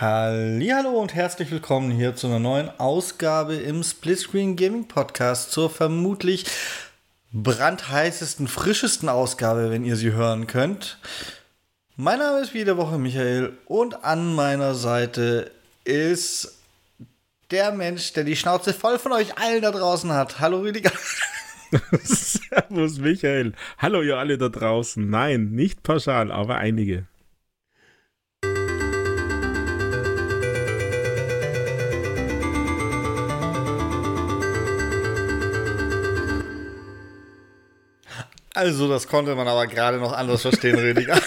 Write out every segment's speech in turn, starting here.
Hallo und herzlich willkommen hier zu einer neuen Ausgabe im Splitscreen Gaming Podcast zur vermutlich brandheißesten, frischesten Ausgabe, wenn ihr sie hören könnt. Mein Name ist wie jede Woche Michael und an meiner Seite ist der Mensch, der die Schnauze voll von euch allen da draußen hat. Hallo Rüdiger. Servus Michael. Hallo ihr alle da draußen. Nein, nicht pauschal, aber einige. Also, das konnte man aber gerade noch anders verstehen, Rüdiger.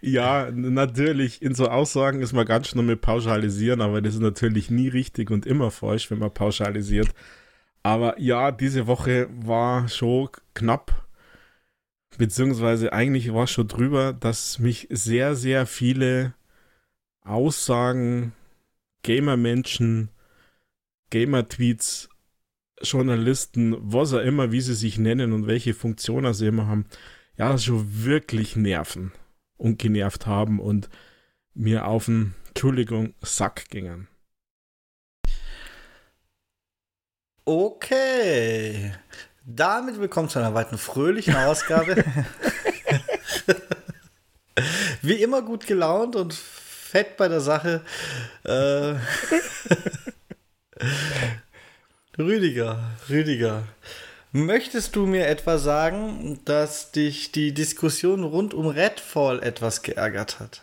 ja, natürlich, in so Aussagen ist man ganz schnell mit pauschalisieren, aber das ist natürlich nie richtig und immer falsch, wenn man pauschalisiert. Aber ja, diese Woche war schon knapp, beziehungsweise eigentlich war es schon drüber, dass mich sehr, sehr viele Aussagen, Gamer-Menschen, Gamer-Tweets Journalisten, was auch immer, wie sie sich nennen und welche Funktionen sie immer haben, ja, schon wirklich nerven und genervt haben und mir auf den, Entschuldigung, Sack gingen. Okay. Damit willkommen zu einer weiteren fröhlichen Ausgabe. Wie immer gut gelaunt und fett bei der Sache. Äh Rüdiger, Rüdiger, möchtest du mir etwa sagen, dass dich die Diskussion rund um Redfall etwas geärgert hat?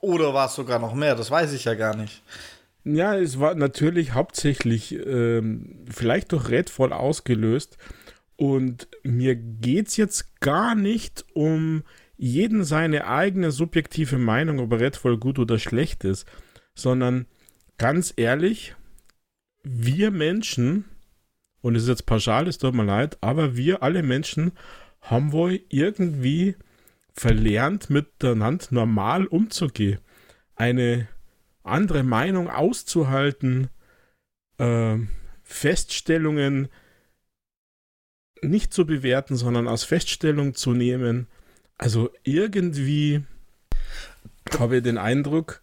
Oder war es sogar noch mehr? Das weiß ich ja gar nicht. Ja, es war natürlich hauptsächlich ähm, vielleicht durch Redfall ausgelöst. Und mir geht es jetzt gar nicht um jeden seine eigene subjektive Meinung, ob Redfall gut oder schlecht ist, sondern ganz ehrlich, wir Menschen, und es ist jetzt pauschal, es tut mir leid, aber wir alle Menschen haben wohl irgendwie verlernt, miteinander normal umzugehen. Eine andere Meinung auszuhalten, äh, Feststellungen nicht zu bewerten, sondern als Feststellung zu nehmen. Also irgendwie habe ich den Eindruck,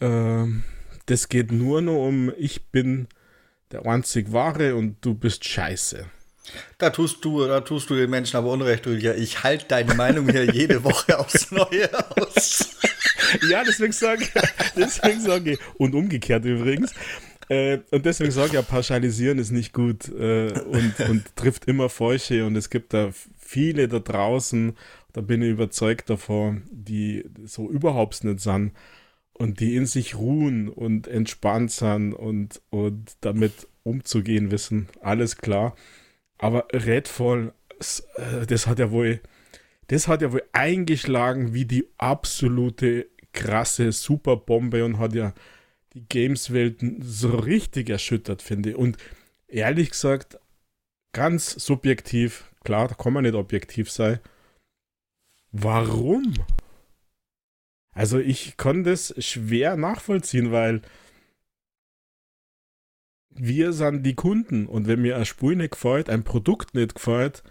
äh, das geht nur noch um, ich bin der einzig Wahre und du bist scheiße. Da tust du, da tust du den Menschen aber Unrecht, Julia. Ich halte deine Meinung hier jede Woche aufs Neue aus. ja, deswegen sage deswegen sage ich, und umgekehrt übrigens. Äh, und deswegen sage ich ja, pauschalisieren ist nicht gut äh, und, und trifft immer Falsche. Und es gibt da viele da draußen, da bin ich überzeugt davon, die so überhaupt nicht sind und die in sich ruhen und entspannt sind und, und damit umzugehen wissen. Alles klar. Aber Redfall, äh, das hat ja wohl, das hat ja wohl eingeschlagen wie die absolute krasse Superbombe und hat ja die Games-Welten so richtig erschüttert, finde ich. Und ehrlich gesagt, ganz subjektiv, klar, da kann man nicht objektiv sein. Warum? Also ich konnte es schwer nachvollziehen, weil wir sind die Kunden und wenn mir ein Spiel nicht gefällt, ein Produkt nicht gefällt,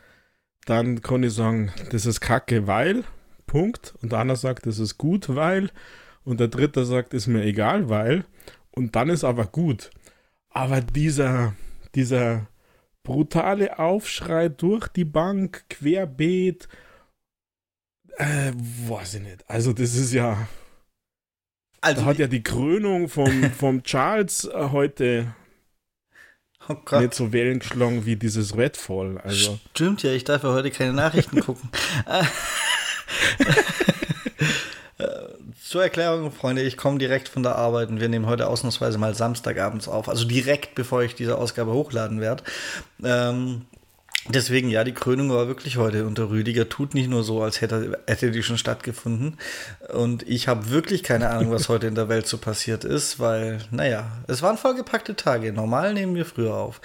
dann kann ich sagen, das ist kacke, weil, Punkt. Und andere sagt, das ist gut, weil. Und der dritte sagt, ist mir egal, weil. Und dann ist aber gut. Aber dieser, dieser brutale Aufschrei durch die Bank, querbeet, äh, weiß ich nicht. Also, das ist ja. Also, da hat ja die Krönung vom, vom Charles äh, heute oh nicht so Wellen geschlagen wie dieses Redfall. Also. Stimmt ja, ich darf ja heute keine Nachrichten gucken. Zur Erklärung, Freunde, ich komme direkt von der Arbeit und wir nehmen heute ausnahmsweise mal Samstagabends auf. Also direkt bevor ich diese Ausgabe hochladen werde. Ähm, Deswegen, ja, die Krönung war wirklich heute und der Rüdiger tut nicht nur so, als hätte, hätte die schon stattgefunden. Und ich habe wirklich keine Ahnung, was heute in der Welt so passiert ist, weil, naja, es waren vollgepackte Tage. Normal nehmen wir früher auf.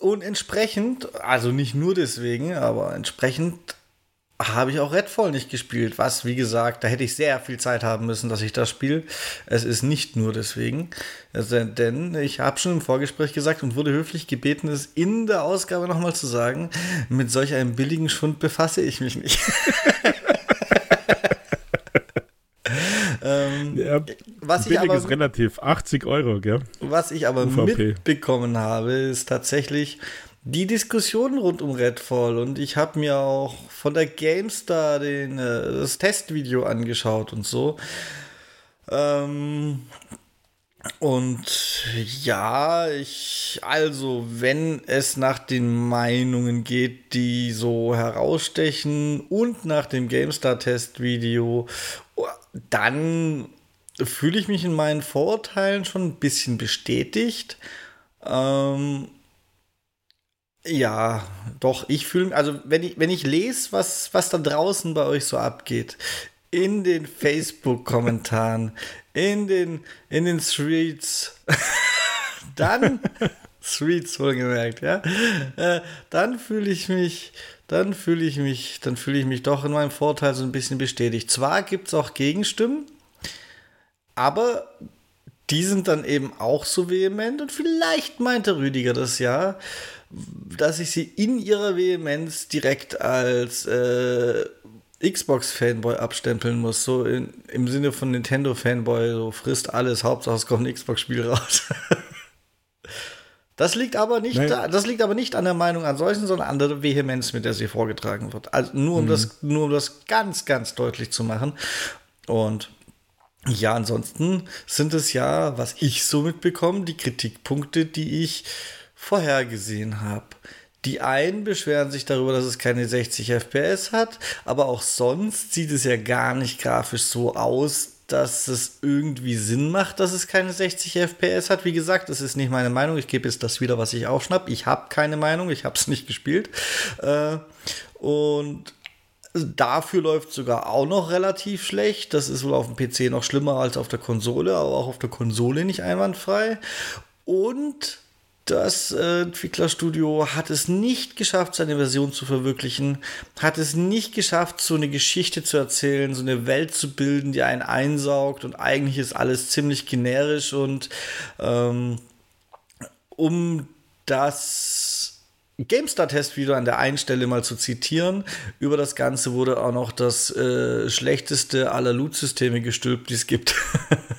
Und entsprechend, also nicht nur deswegen, aber entsprechend habe ich auch Redfall nicht gespielt. Was, wie gesagt, da hätte ich sehr viel Zeit haben müssen, dass ich das spiele. Es ist nicht nur deswegen. Also, denn ich habe schon im Vorgespräch gesagt und wurde höflich gebeten, es in der Ausgabe nochmal zu sagen, mit solch einem billigen Schund befasse ich mich nicht. Ja, was billig ich aber, ist relativ, 80 Euro, gell? Was ich aber UVP. mitbekommen habe, ist tatsächlich die Diskussion rund um Redfall und ich habe mir auch von der GameStar den, äh, das Testvideo angeschaut und so. Ähm, und ja, ich, also, wenn es nach den Meinungen geht, die so herausstechen und nach dem GameStar-Test-Video, dann fühle ich mich in meinen Vorurteilen schon ein bisschen bestätigt. Ähm, ja, doch, ich fühle, also wenn ich, wenn ich lese, was, was da draußen bei euch so abgeht, in den Facebook-Kommentaren, in den, in den Streets, dann, Streets wohlgemerkt, ja, äh, dann fühle ich mich, dann fühle ich mich, dann fühle ich mich doch in meinem Vorteil so ein bisschen bestätigt. Zwar gibt es auch Gegenstimmen, aber die sind dann eben auch so vehement und vielleicht meinte Rüdiger das ja, dass ich sie in ihrer Vehemenz direkt als äh, Xbox-Fanboy abstempeln muss, so in, im Sinne von Nintendo-Fanboy, so frisst alles, Hauptsache es kommt ein Xbox-Spiel raus. das liegt aber nicht, da, das liegt aber nicht an der Meinung an solchen, sondern an der Vehemenz, mit der sie vorgetragen wird. Also nur um mhm. das, nur um das ganz, ganz deutlich zu machen. Und ja, ansonsten sind es ja, was ich so mitbekomme, die Kritikpunkte, die ich vorhergesehen habe. Die einen beschweren sich darüber, dass es keine 60 FPS hat, aber auch sonst sieht es ja gar nicht grafisch so aus, dass es irgendwie Sinn macht, dass es keine 60 FPS hat. Wie gesagt, das ist nicht meine Meinung. Ich gebe jetzt das wieder, was ich aufschnapp. Ich habe keine Meinung, ich habe es nicht gespielt. Äh, und Dafür läuft sogar auch noch relativ schlecht. Das ist wohl auf dem PC noch schlimmer als auf der Konsole, aber auch auf der Konsole nicht einwandfrei. Und das äh, Entwicklerstudio hat es nicht geschafft, seine Version zu verwirklichen, hat es nicht geschafft, so eine Geschichte zu erzählen, so eine Welt zu bilden, die einen einsaugt und eigentlich ist alles ziemlich generisch und ähm, um das GameStar-Test wieder an der einen Stelle mal zu zitieren. Über das Ganze wurde auch noch das äh, schlechteste aller Loot-Systeme gestülpt, die es gibt.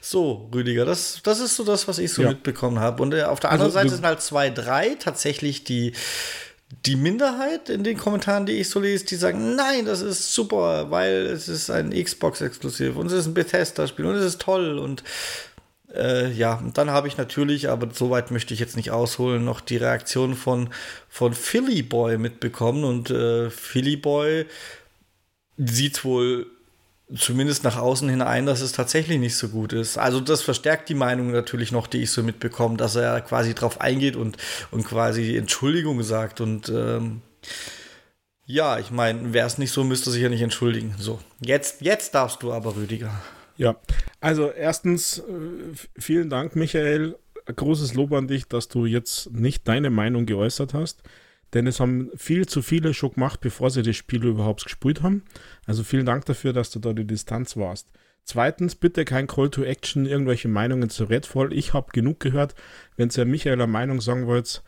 So, Rüdiger, das, das ist so das, was ich so ja. mitbekommen habe. Und äh, auf der anderen also, Seite sind halt zwei, drei tatsächlich die, die Minderheit in den Kommentaren, die ich so lese, die sagen, nein, das ist super, weil es ist ein Xbox-Exklusiv und es ist ein Bethesda-Spiel und es ist toll und äh, ja, und dann habe ich natürlich, aber so weit möchte ich jetzt nicht ausholen, noch die Reaktion von, von Philly Boy mitbekommen und äh, Philly Boy sieht wohl zumindest nach außen hin ein, dass es tatsächlich nicht so gut ist. Also das verstärkt die Meinung natürlich noch, die ich so mitbekomme, dass er quasi drauf eingeht und, und quasi Entschuldigung sagt. Und ähm, ja, ich meine, wäre es nicht so, müsste sich ja nicht entschuldigen. So, jetzt, jetzt darfst du aber, Rüdiger. Ja, also erstens, äh, vielen Dank, Michael. Großes Lob an dich, dass du jetzt nicht deine Meinung geäußert hast. Denn es haben viel zu viele schon gemacht, bevor sie das Spiel überhaupt gespielt haben. Also vielen Dank dafür, dass du da die Distanz warst. Zweitens, bitte kein Call to Action, irgendwelche Meinungen zu Redfall. Ich habe genug gehört. Wenn ihr Michael eine Meinung sagen wollt,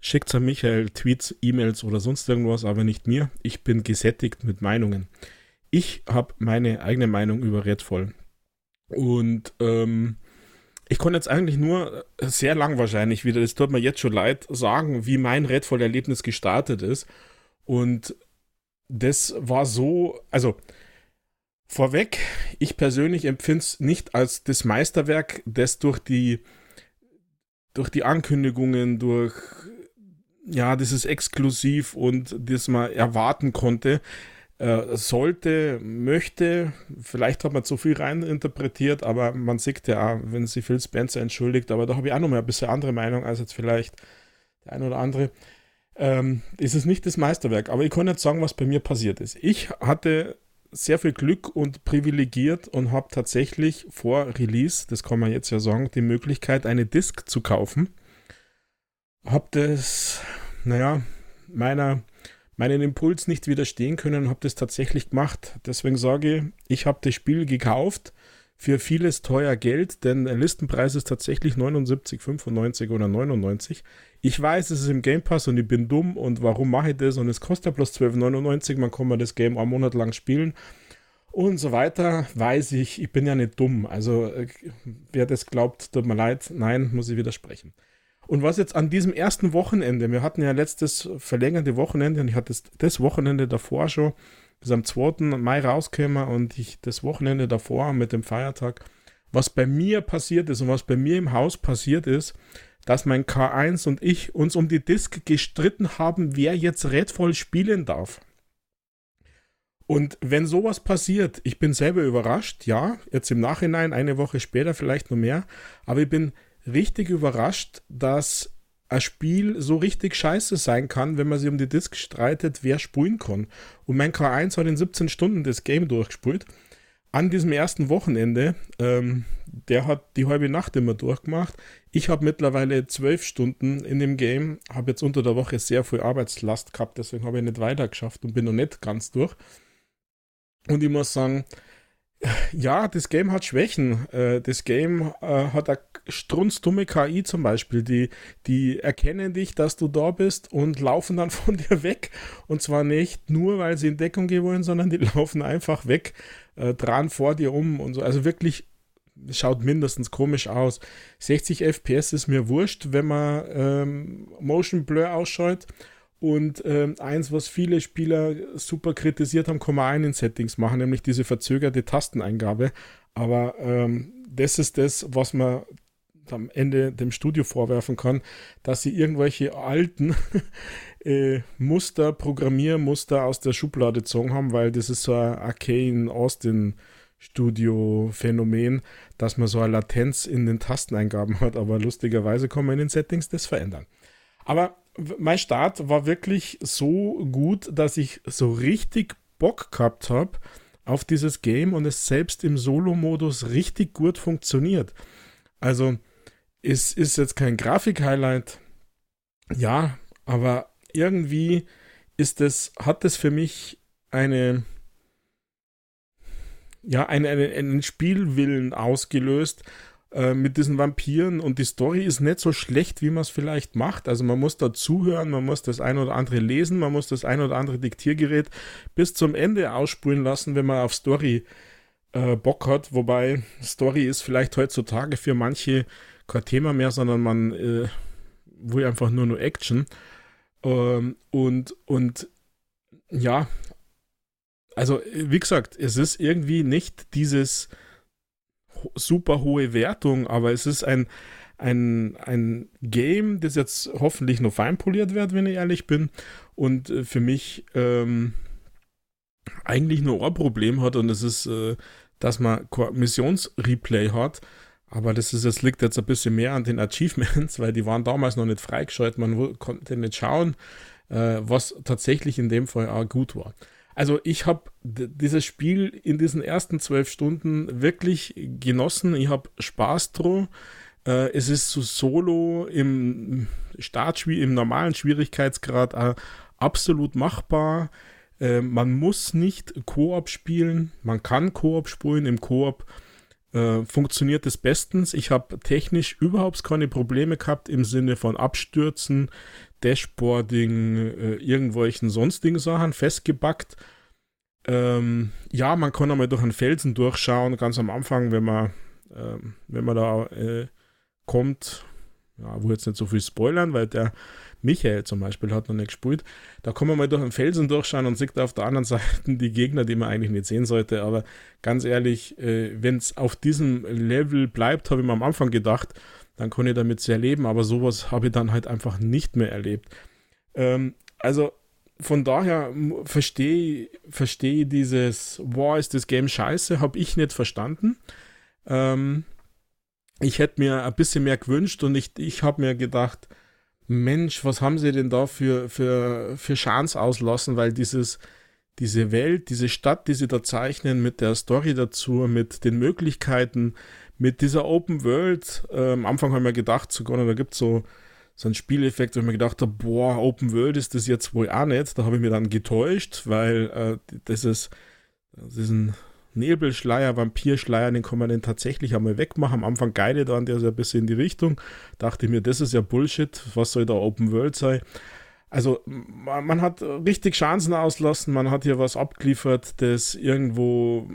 schickt an Michael Tweets, E-Mails oder sonst irgendwas, aber nicht mir. Ich bin gesättigt mit Meinungen. Ich habe meine eigene Meinung über Redfall. Und ähm, ich konnte jetzt eigentlich nur sehr lang wahrscheinlich wieder, das tut mir jetzt schon leid, sagen, wie mein Redfall-Erlebnis gestartet ist. Und das war so, also vorweg, ich persönlich empfinde es nicht als das Meisterwerk, das durch die, durch die Ankündigungen, durch ja, dieses Exklusiv und das man erwarten konnte, äh, sollte, möchte, vielleicht hat man zu viel reininterpretiert, aber man sieht ja auch, wenn sie Phil Spencer entschuldigt, aber da habe ich auch noch mal ein bisschen andere Meinung als jetzt vielleicht der ein oder andere. Ähm, ist es nicht das Meisterwerk, aber ich kann nicht sagen, was bei mir passiert ist. Ich hatte sehr viel Glück und privilegiert und habe tatsächlich vor Release, das kann man jetzt ja sagen, die Möglichkeit, eine Disc zu kaufen. Hab das, naja, meiner meinen Impuls nicht widerstehen können und habe das tatsächlich gemacht. Deswegen sage ich, ich habe das Spiel gekauft für vieles teuer Geld, denn der Listenpreis ist tatsächlich 79, 95 oder 99. Ich weiß, es ist im Game Pass und ich bin dumm und warum mache ich das? Und es kostet ja bloß 12,99, man kann mal das Game einen Monat lang spielen. und so weiter, weiß ich, ich bin ja nicht dumm. Also äh, wer das glaubt, tut mir leid, nein, muss ich widersprechen. Und was jetzt an diesem ersten Wochenende, wir hatten ja letztes verlängerte Wochenende und ich hatte das, das Wochenende davor schon, bis am 2. Mai rausgekommen und ich das Wochenende davor mit dem Feiertag, was bei mir passiert ist und was bei mir im Haus passiert ist, dass mein K1 und ich uns um die Disk gestritten haben, wer jetzt Redvoll spielen darf. Und wenn sowas passiert, ich bin selber überrascht, ja, jetzt im Nachhinein, eine Woche später vielleicht noch mehr, aber ich bin richtig überrascht, dass ein Spiel so richtig scheiße sein kann, wenn man sich um die Disk streitet, wer spulen kann. Und mein K1 hat in 17 Stunden das Game durchgespult. An diesem ersten Wochenende, ähm, der hat die halbe Nacht immer durchgemacht. Ich habe mittlerweile zwölf Stunden in dem Game, habe jetzt unter der Woche sehr viel Arbeitslast gehabt, deswegen habe ich nicht weiter geschafft und bin noch nicht ganz durch. Und ich muss sagen, ja, das Game hat Schwächen. Äh, das Game äh, hat eine strunzdumme KI zum Beispiel. Die, die erkennen dich, dass du da bist und laufen dann von dir weg. Und zwar nicht nur, weil sie in Deckung gehen wollen, sondern die laufen einfach weg, äh, dran vor dir um und so. Also wirklich schaut mindestens komisch aus. 60 FPS ist mir wurscht, wenn man ähm, Motion Blur ausschaut. Und ähm, eins, was viele Spieler super kritisiert haben, kann man auch in den Settings machen, nämlich diese verzögerte Tasteneingabe. Aber ähm, das ist das, was man am Ende dem Studio vorwerfen kann, dass sie irgendwelche alten äh, Muster, Programmiermuster aus der Schublade gezogen haben, weil das ist so ein Arcane Austin Studio-Phänomen, dass man so eine Latenz in den Tasteneingaben hat, aber lustigerweise kann man in den Settings das verändern. Aber mein Start war wirklich so gut, dass ich so richtig Bock gehabt habe auf dieses Game und es selbst im Solo-Modus richtig gut funktioniert. Also, es ist jetzt kein Grafik-Highlight, ja, aber irgendwie ist es, hat es für mich eine, ja, eine, eine, einen Spielwillen ausgelöst, äh, mit diesen Vampiren und die Story ist nicht so schlecht, wie man es vielleicht macht. Also man muss da zuhören, man muss das ein oder andere lesen, man muss das ein oder andere Diktiergerät bis zum Ende ausspulen lassen, wenn man auf Story äh, Bock hat. Wobei Story ist vielleicht heutzutage für manche kein Thema mehr, sondern man äh, will einfach nur nur Action. Ähm, und, und ja, also wie gesagt, es ist irgendwie nicht dieses super hohe Wertung, aber es ist ein, ein, ein Game, das jetzt hoffentlich noch feinpoliert wird, wenn ich ehrlich bin. Und äh, für mich ähm, eigentlich nur ein Problem hat und das ist, äh, dass man Missionsreplay hat. Aber das ist, das liegt jetzt ein bisschen mehr an den Achievements, weil die waren damals noch nicht freigeschaltet. Man konnte nicht schauen, äh, was tatsächlich in dem Fall auch gut war. Also ich habe dieses Spiel in diesen ersten zwölf Stunden wirklich genossen. Ich habe Spaß dran. Äh, es ist so solo im Startspiel, im normalen Schwierigkeitsgrad absolut machbar. Äh, man muss nicht Koop spielen. Man kann Koop spielen. Im Koop äh, funktioniert es bestens. Ich habe technisch überhaupt keine Probleme gehabt im Sinne von Abstürzen, Dashboarding, äh, irgendwelchen sonstigen Sachen festgebackt. Ähm, ja, man kann einmal durch einen Felsen durchschauen, ganz am Anfang, wenn man, ähm, wenn man da äh, kommt. Ja, wo jetzt nicht so viel spoilern, weil der Michael zum Beispiel hat noch nicht gespielt. Da kann man mal durch einen Felsen durchschauen und sieht auf der anderen Seite die Gegner, die man eigentlich nicht sehen sollte. Aber ganz ehrlich, äh, wenn es auf diesem Level bleibt, habe ich mir am Anfang gedacht, dann kann ich damit sehr leben, aber sowas habe ich dann halt einfach nicht mehr erlebt. Ähm, also von daher verstehe versteh dieses, wow, ist das Game scheiße, habe ich nicht verstanden. Ähm, ich hätte mir ein bisschen mehr gewünscht und ich, ich habe mir gedacht, Mensch, was haben sie denn da für, für, für Chance auslassen, weil dieses, diese Welt, diese Stadt, die sie da zeichnen, mit der Story dazu, mit den Möglichkeiten, mit dieser Open World, äh, am Anfang haben wir gedacht, sogar, da gibt es so, so einen Spieleffekt, wo ich mir gedacht habe, boah, Open World ist das jetzt wohl auch nicht. Da habe ich mir dann getäuscht, weil äh, das ist diesen Nebelschleier, Vampirschleier, den kann man dann tatsächlich einmal wegmachen. Am Anfang geile dann, der ist ja ein bisschen in die Richtung. Dachte mir, das ist ja Bullshit, was soll da Open World sein? also man, man, hat richtig Chancen auslassen, man hat hier was abgeliefert, das irgendwo,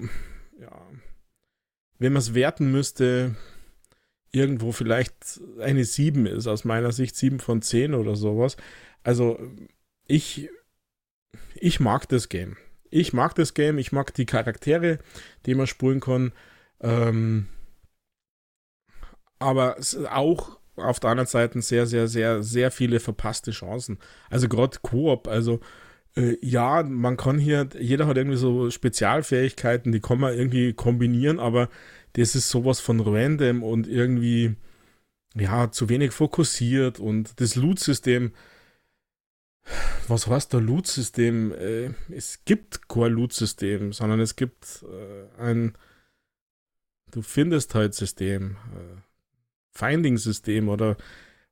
wenn man es werten müsste, irgendwo vielleicht eine 7 ist, aus meiner Sicht 7 von 10 oder sowas. Also ich, ich mag das Game. Ich mag das Game, ich mag die Charaktere, die man spulen kann. Ähm, aber auch auf der anderen Seite sehr, sehr, sehr, sehr viele verpasste Chancen. Also gerade Koop, also äh, ja, man kann hier, jeder hat irgendwie so Spezialfähigkeiten, die kann man irgendwie kombinieren, aber das ist sowas von random und irgendwie, ja, zu wenig fokussiert und das Loot-System, was heißt der Loot-System? Äh, es gibt kein Loot-System, sondern es gibt äh, ein, du findest halt System, Finding-System oder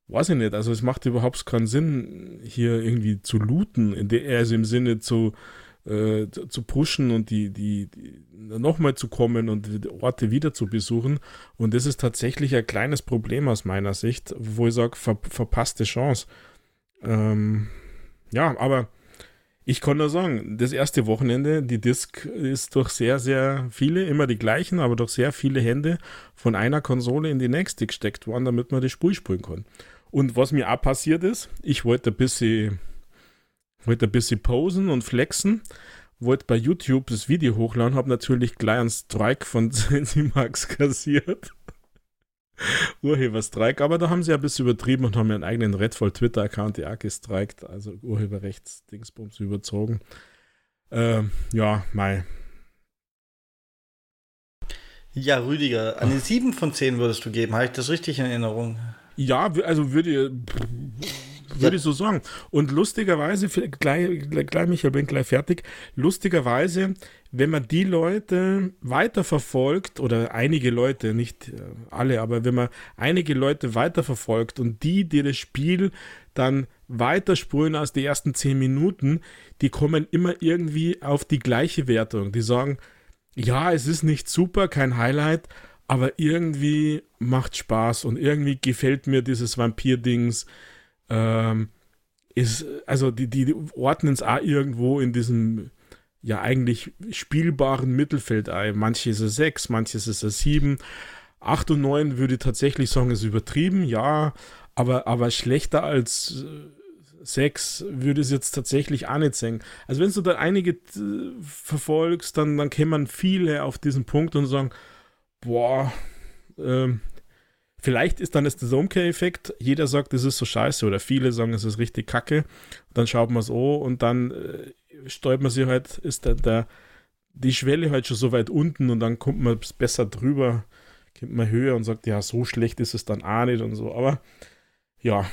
weiß ich nicht. Also es macht überhaupt keinen Sinn, hier irgendwie zu looten, also im Sinne zu, äh, zu pushen und die, die, die nochmal zu kommen und die Orte wieder zu besuchen. Und das ist tatsächlich ein kleines Problem aus meiner Sicht, wo ich sage, ver verpasste Chance. Ähm, ja, aber ich kann nur sagen, das erste Wochenende, die Disc ist durch sehr, sehr viele, immer die gleichen, aber durch sehr viele Hände von einer Konsole in die nächste gesteckt worden, damit man das Spiel spielen kann. Und was mir auch passiert ist, ich wollte ein bisschen, wollte ein bisschen posen und flexen, wollte bei YouTube das Video hochladen, habe natürlich gleich einen Strike von Max kassiert. Urheberstreik, aber da haben sie ein bisschen übertrieben und haben ihren eigenen Redfall Twitter-Account ja gestreikt, also Urheberrechts-Dingsbums überzogen. Ähm, ja, Mai. Ja, Rüdiger, eine 7 von 10 würdest du geben, habe ich das richtig in Erinnerung? Ja, also würde würde ich so sagen. Und lustigerweise, gleich, gleich, Michael, bin gleich fertig. Lustigerweise, wenn man die Leute weiterverfolgt, oder einige Leute, nicht äh, alle, aber wenn man einige Leute weiterverfolgt und die, die das Spiel dann weiterspulen als die ersten zehn Minuten, die kommen immer irgendwie auf die gleiche Wertung. Die sagen, ja, es ist nicht super, kein Highlight, aber irgendwie macht Spaß und irgendwie gefällt mir dieses Vampir-Dings ähm, also die, die ordnen es auch irgendwo in diesem ja eigentlich spielbaren Mittelfeld ein. Manche ist es 6, manche ist es 7. 8 und 9 würde ich tatsächlich sagen, ist übertrieben, ja, aber, aber schlechter als 6 äh, würde es jetzt tatsächlich auch nicht sagen. Also wenn du da einige äh, verfolgst, dann, dann kämen viele auf diesen Punkt und sagen, boah, ähm, Vielleicht ist dann das der Zone-Effekt. Jeder sagt, es ist so scheiße oder viele sagen, es ist richtig kacke. dann schaut man es an und dann äh, steuert man sich halt, ist der, der, die Schwelle halt schon so weit unten und dann kommt man besser drüber, kommt man höher und sagt, ja, so schlecht ist es dann auch nicht und so. Aber ja.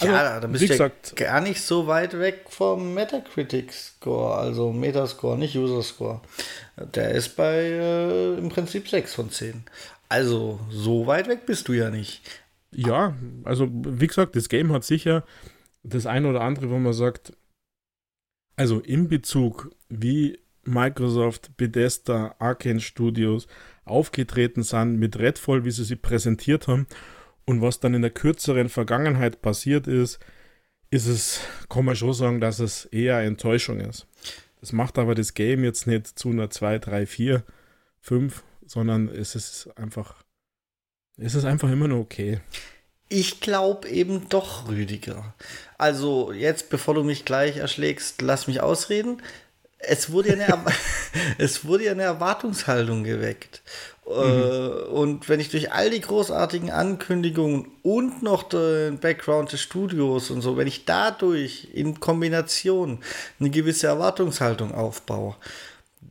Ja, also, da bist du ja gar nicht so weit weg vom Metacritic-Score, also Metascore, nicht User-Score. Der ist bei äh, im Prinzip 6 von 10. Also, so weit weg bist du ja nicht. Ja, also wie gesagt, das Game hat sicher das eine oder andere, wo man sagt, also in Bezug, wie Microsoft, Bethesda, Arkane Studios aufgetreten sind mit Redfall, wie sie sie präsentiert haben und was dann in der kürzeren Vergangenheit passiert ist, ist es, kann man schon sagen, dass es eher Enttäuschung ist. Das macht aber das Game jetzt nicht zu einer 2, 3, 4, 5 sondern es ist einfach, es ist einfach immer nur okay. Ich glaube eben doch, Rüdiger. Also jetzt, bevor du mich gleich erschlägst, lass mich ausreden. Es wurde ja eine, es wurde ja eine Erwartungshaltung geweckt. Äh, mhm. Und wenn ich durch all die großartigen Ankündigungen und noch den Background des Studios und so, wenn ich dadurch in Kombination eine gewisse Erwartungshaltung aufbaue,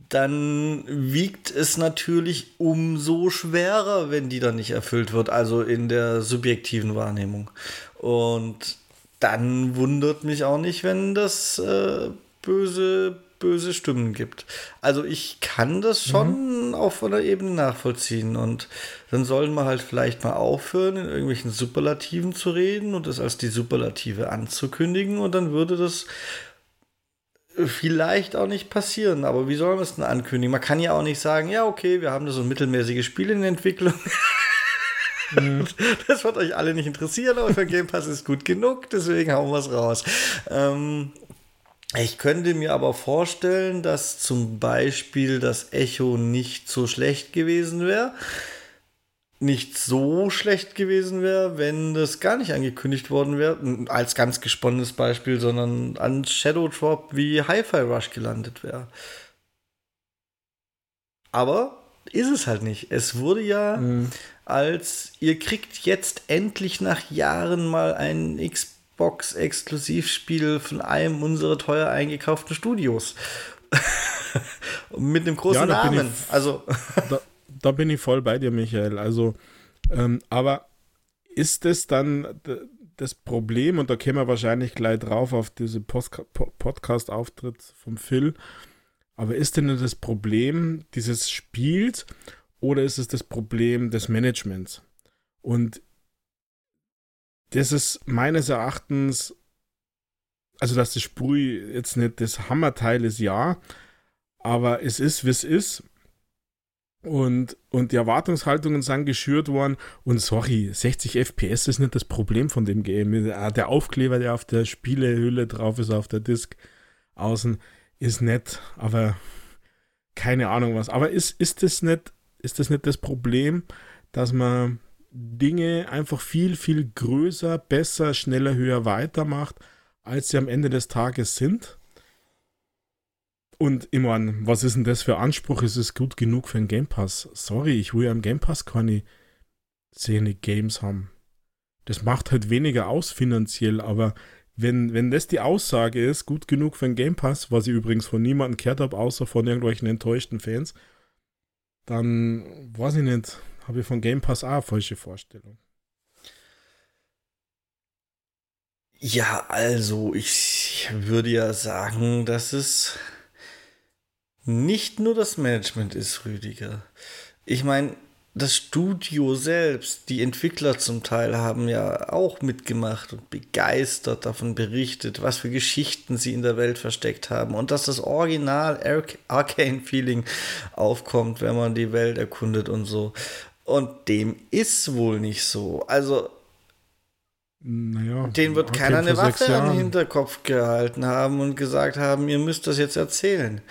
dann wiegt es natürlich umso schwerer, wenn die dann nicht erfüllt wird, also in der subjektiven Wahrnehmung. Und dann wundert mich auch nicht, wenn das äh, böse, böse Stimmen gibt. Also ich kann das mhm. schon mhm. auf einer Ebene nachvollziehen. Und dann sollen wir halt vielleicht mal aufhören, in irgendwelchen Superlativen zu reden und das als die Superlative anzukündigen. Und dann würde das vielleicht auch nicht passieren, aber wie soll man es denn ankündigen? Man kann ja auch nicht sagen, ja, okay, wir haben da so ein mittelmäßiges Spiel in Entwicklung. Mhm. Das wird euch alle nicht interessieren, aber für Game Pass ist gut genug, deswegen hauen wir es raus. Ähm, ich könnte mir aber vorstellen, dass zum Beispiel das Echo nicht so schlecht gewesen wäre. Nicht so schlecht gewesen wäre, wenn das gar nicht angekündigt worden wäre, als ganz gesponnenes Beispiel, sondern an Shadow Drop wie Hi-Fi Rush gelandet wäre. Aber ist es halt nicht. Es wurde ja mhm. als ihr kriegt jetzt endlich nach Jahren mal ein Xbox Xbox-Exklusivspiel von einem unserer teuer eingekauften Studios. Mit einem großen ja, Namen. Ich, also. da, da, bin ich voll bei dir, Michael. Also, ähm, aber ist es dann das Problem, und da kämen wir wahrscheinlich gleich drauf auf diesen Podcast-Auftritt vom Phil, aber ist denn das Problem dieses Spiels oder ist es das Problem des Managements? Und das ist meines Erachtens, also dass das Sprüh jetzt nicht das Hammerteil ist, ja, aber es ist, wie es ist. Und, und die Erwartungshaltungen sind geschürt worden. Und sorry, 60 FPS ist nicht das Problem von dem Game. Der Aufkleber, der auf der Spielehülle drauf ist, auf der Disk außen, ist nett, aber keine Ahnung was. Aber ist, ist, das nicht, ist das nicht das Problem, dass man Dinge einfach viel, viel größer, besser, schneller, höher weitermacht, als sie am Ende des Tages sind. Und ich meine, was ist denn das für Anspruch? Ist es gut genug für einen Game Pass? Sorry, ich will ja am Game Pass keine Szene Games haben. Das macht halt weniger aus finanziell, aber wenn, wenn das die Aussage ist, gut genug für einen Game Pass, was ich übrigens von niemandem gehört habe, außer von irgendwelchen enttäuschten Fans, dann weiß ich nicht, habe ich von Game Pass eine falsche Vorstellung. Ja, also ich würde ja sagen, dass es nicht nur das Management ist, Rüdiger. Ich meine, das Studio selbst, die Entwickler zum Teil haben ja auch mitgemacht und begeistert davon berichtet, was für Geschichten sie in der Welt versteckt haben und dass das Original Arcane-Feeling aufkommt, wenn man die Welt erkundet und so. Und dem ist wohl nicht so. Also, naja, den wird keiner eine Waffe den Hinterkopf gehalten haben und gesagt haben, ihr müsst das jetzt erzählen.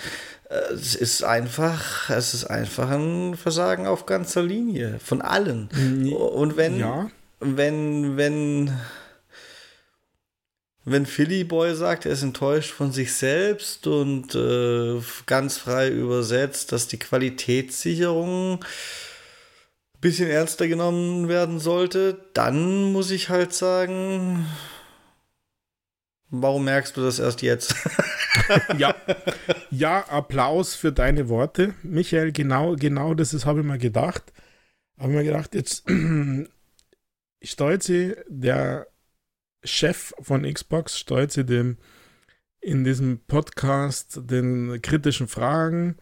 Äh, es ist einfach, es ist einfach ein Versagen auf ganzer Linie von allen. Und wenn, ja. wenn, wenn, wenn Philly Boy sagt, er ist enttäuscht von sich selbst und äh, ganz frei übersetzt, dass die Qualitätssicherung bisschen ernster genommen werden sollte, dann muss ich halt sagen, warum merkst du das erst jetzt? ja, ja, Applaus für deine Worte, Michael. Genau, genau das habe ich mir gedacht. Habe mir gedacht, jetzt Stolze, der Chef von Xbox, Stolze dem in diesem Podcast den kritischen Fragen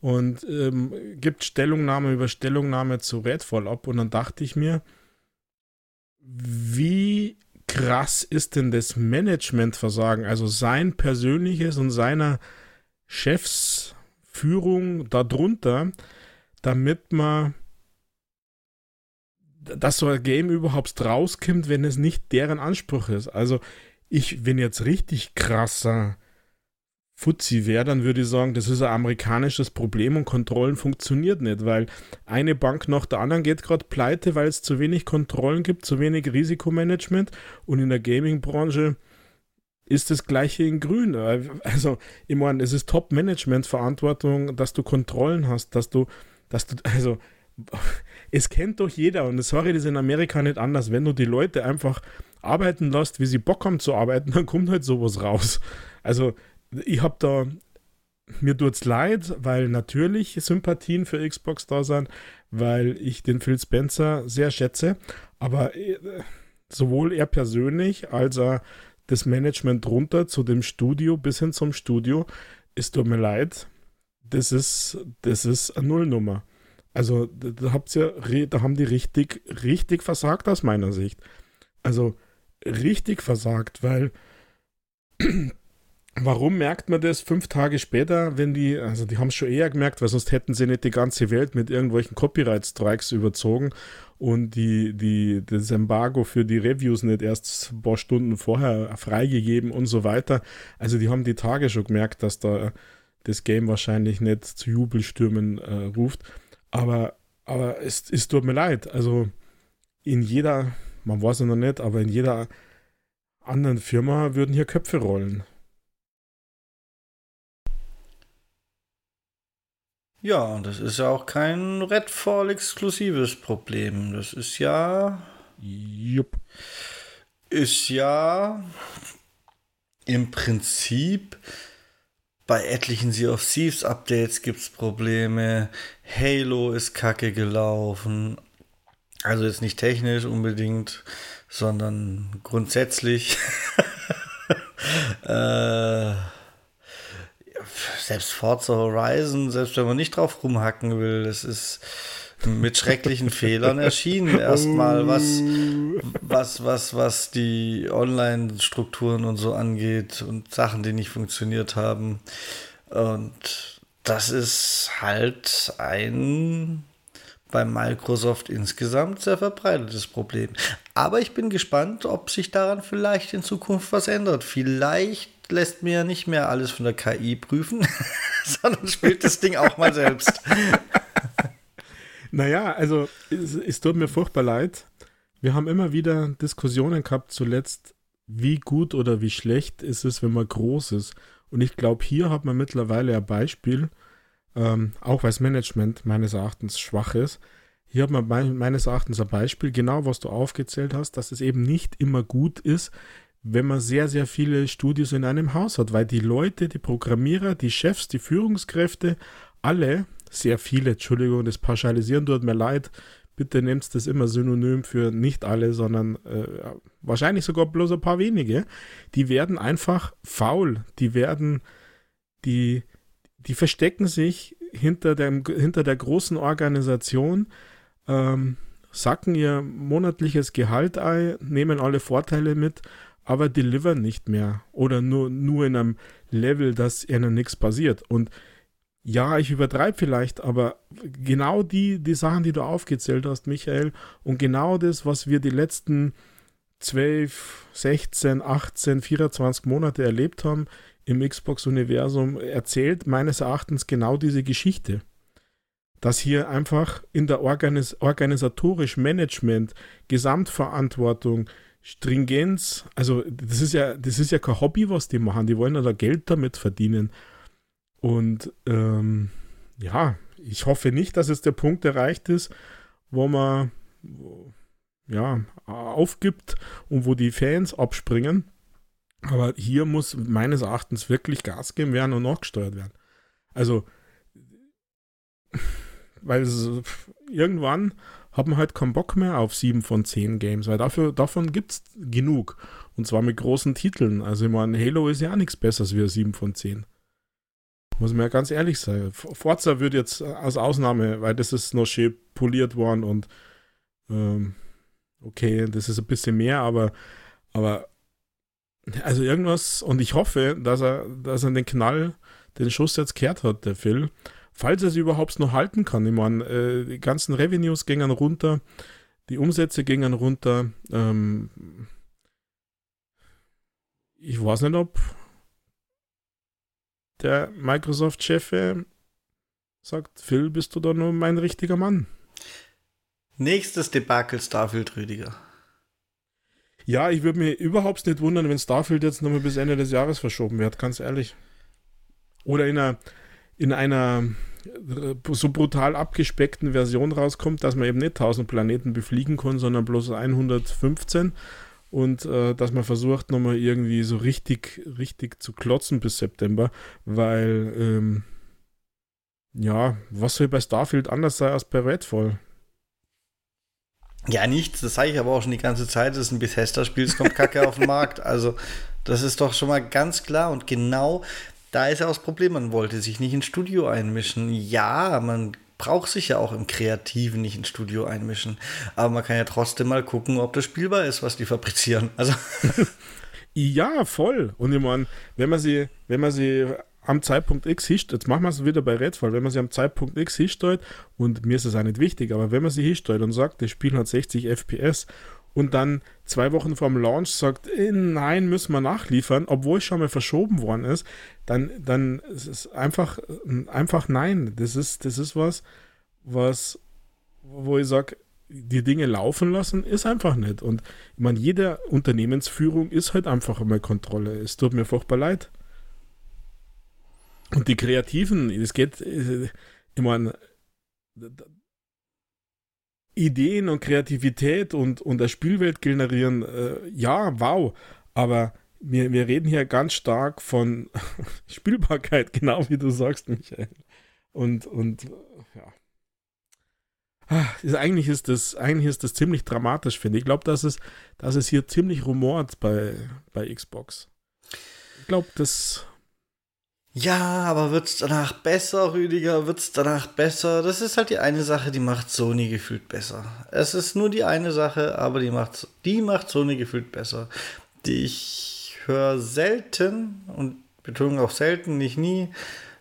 und ähm, gibt Stellungnahme über Stellungnahme zu Redfall ab. Und dann dachte ich mir, wie krass ist denn das Managementversagen, also sein persönliches und seiner Chefsführung darunter, damit man dass so ein Game überhaupt rauskommt, wenn es nicht deren Anspruch ist. Also ich, bin jetzt richtig krasser Fuzzi wäre, dann würde ich sagen, das ist ein amerikanisches Problem und Kontrollen funktioniert nicht, weil eine Bank nach der anderen geht gerade pleite, weil es zu wenig Kontrollen gibt, zu wenig Risikomanagement und in der Gaming-Branche ist das gleiche in grün. Also, ich meine, es ist Top-Management-Verantwortung, dass du Kontrollen hast, dass du, dass du, also, es kennt doch jeder und sorry, das ist in Amerika nicht anders. Wenn du die Leute einfach arbeiten lässt, wie sie Bock haben zu arbeiten, dann kommt halt sowas raus. Also, ich habe da, mir tut es leid, weil natürlich Sympathien für Xbox da sind, weil ich den Phil Spencer sehr schätze, aber äh, sowohl er persönlich als auch das Management runter zu dem Studio bis hin zum Studio, es tut mir leid, das ist, das ist eine Nullnummer. Also da, habt ihr, da haben die richtig, richtig versagt aus meiner Sicht. Also richtig versagt, weil Warum merkt man das fünf Tage später, wenn die, also die haben es schon eher gemerkt, weil sonst hätten sie nicht die ganze Welt mit irgendwelchen Copyright-Strikes überzogen und die, die, das Embargo für die Reviews nicht erst ein paar Stunden vorher freigegeben und so weiter. Also die haben die Tage schon gemerkt, dass da das Game wahrscheinlich nicht zu Jubelstürmen äh, ruft. Aber, aber es, es tut mir leid. Also in jeder, man weiß ja noch nicht, aber in jeder anderen Firma würden hier Köpfe rollen. Ja, und das ist ja auch kein Redfall-exklusives Problem. Das ist ja. Jupp. Ist ja im Prinzip bei etlichen Sea of Thieves Updates gibt es Probleme. Halo ist kacke gelaufen. Also jetzt nicht technisch unbedingt, sondern grundsätzlich. äh, selbst Forza Horizon, selbst wenn man nicht drauf rumhacken will, das ist mit schrecklichen Fehlern erschienen. Erstmal was, was, was, was die Online-Strukturen und so angeht und Sachen, die nicht funktioniert haben. Und das ist halt ein bei Microsoft insgesamt sehr verbreitetes Problem. Aber ich bin gespannt, ob sich daran vielleicht in Zukunft was ändert. Vielleicht lässt mir nicht mehr alles von der KI prüfen, sondern spielt das Ding auch mal selbst. Naja, also es, es tut mir furchtbar leid. Wir haben immer wieder Diskussionen gehabt, zuletzt, wie gut oder wie schlecht ist es, wenn man groß ist. Und ich glaube, hier hat man mittlerweile ein Beispiel, ähm, auch weil das Management meines Erachtens schwach ist. Hier hat man meines Erachtens ein Beispiel, genau was du aufgezählt hast, dass es eben nicht immer gut ist, wenn man sehr, sehr viele Studios in einem Haus hat, weil die Leute, die Programmierer, die Chefs, die Führungskräfte, alle, sehr viele, Entschuldigung, das Pauschalisieren tut mir leid, bitte nehmt das immer synonym für nicht alle, sondern äh, wahrscheinlich sogar bloß ein paar wenige, die werden einfach faul, die werden, die, die verstecken sich hinter, dem, hinter der großen Organisation, ähm, sacken ihr monatliches Gehalt ein, nehmen alle Vorteile mit aber delivern nicht mehr oder nur, nur in einem Level, dass ihnen nichts passiert. Und ja, ich übertreibe vielleicht, aber genau die, die Sachen, die du aufgezählt hast, Michael, und genau das, was wir die letzten 12, 16, 18, 24 Monate erlebt haben im Xbox-Universum, erzählt meines Erachtens genau diese Geschichte. Dass hier einfach in der Organis organisatorisch Management, Gesamtverantwortung, Stringenz, also das ist ja, das ist ja kein Hobby, was die machen. Die wollen ja da Geld damit verdienen. Und ähm, ja, ich hoffe nicht, dass jetzt der Punkt erreicht ist, wo man ja, aufgibt und wo die Fans abspringen. Aber hier muss meines Erachtens wirklich Gas geben werden und nachgesteuert werden. Also, weil es, irgendwann hat man halt keinen Bock mehr auf 7 von 10 Games, weil dafür, davon gibt es genug. Und zwar mit großen Titeln. Also ich meine, Halo ist ja auch nichts Besseres wie 7 von 10. Muss man ja ganz ehrlich sein. Forza wird jetzt als Ausnahme, weil das ist noch schön poliert worden und ähm, okay, das ist ein bisschen mehr, aber, aber also irgendwas, und ich hoffe, dass er, dass er den Knall, den Schuss jetzt kehrt hat, der Phil falls er sie überhaupt noch halten kann. Ich meine, äh, die ganzen Revenues gingen runter, die Umsätze gingen runter. Ähm, ich weiß nicht, ob der Microsoft-Chef sagt, Phil, bist du da nur mein richtiger Mann? Nächstes Debakel Starfield, Rüdiger. Ja, ich würde mir überhaupt nicht wundern, wenn Starfield jetzt nochmal bis Ende des Jahres verschoben wird, ganz ehrlich. Oder in einer, in einer so brutal abgespeckten Version rauskommt, dass man eben nicht 1000 Planeten befliegen kann, sondern bloß 115 und äh, dass man versucht nochmal irgendwie so richtig, richtig zu klotzen bis September, weil ähm, ja, was soll bei Starfield anders sein als bei Redfall? Ja, nichts, das sage ich aber auch schon die ganze Zeit, das ist ein Bethesda-Spiel, es kommt Kacke auf den Markt, also das ist doch schon mal ganz klar und genau da ist ja auch das Problem, man wollte sich nicht ins Studio einmischen. Ja, man braucht sich ja auch im Kreativen nicht ins Studio einmischen. Aber man kann ja trotzdem mal gucken, ob das spielbar ist, was die fabrizieren. Also. Ja, voll. Und ich meine, wenn man sie, wenn man sie am Zeitpunkt X hinstellt, jetzt machen wir es wieder bei Redfall, wenn man sie am Zeitpunkt X hinstellt, und mir ist es auch nicht wichtig, aber wenn man sie hinstellt und sagt, das Spiel hat 60 FPS und dann zwei Wochen vor dem Launch sagt, äh, nein, müssen wir nachliefern, obwohl es schon mal verschoben worden ist, dann, dann ist es einfach, einfach nein. Das ist, das ist was, was, wo ich sage, die Dinge laufen lassen, ist einfach nicht. Und ich meine, jede Unternehmensführung ist halt einfach einmal Kontrolle. Es tut mir furchtbar leid. Und die Kreativen, es geht, äh, ich meine, Ideen und Kreativität und, und der Spielwelt generieren, äh, ja, wow. Aber wir, wir reden hier ganz stark von Spielbarkeit, genau wie du sagst, Michael. Und, und ja. Ah, ist, eigentlich, ist das, eigentlich ist das ziemlich dramatisch, finde ich. Ich glaube, dass es, dass es hier ziemlich rumort bei, bei Xbox. Ich glaube, das ja, aber wird es danach besser, Rüdiger? Wird es danach besser? Das ist halt die eine Sache, die macht Sony gefühlt besser. Es ist nur die eine Sache, aber die macht, die macht Sony gefühlt besser. Die ich höre selten und Betonung auch selten, nicht nie,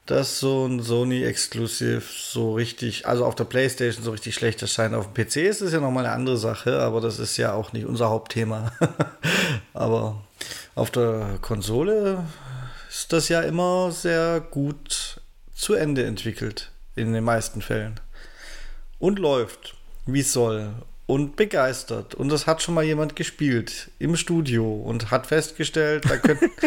dass so ein Sony Exclusive so richtig, also auf der Playstation so richtig schlecht erscheint. Auf dem PC ist es ja nochmal eine andere Sache, aber das ist ja auch nicht unser Hauptthema. aber auf der Konsole das ja immer sehr gut zu Ende entwickelt, in den meisten Fällen. Und läuft, wie es soll. Und begeistert. Und das hat schon mal jemand gespielt im Studio und hat festgestellt, da könnte.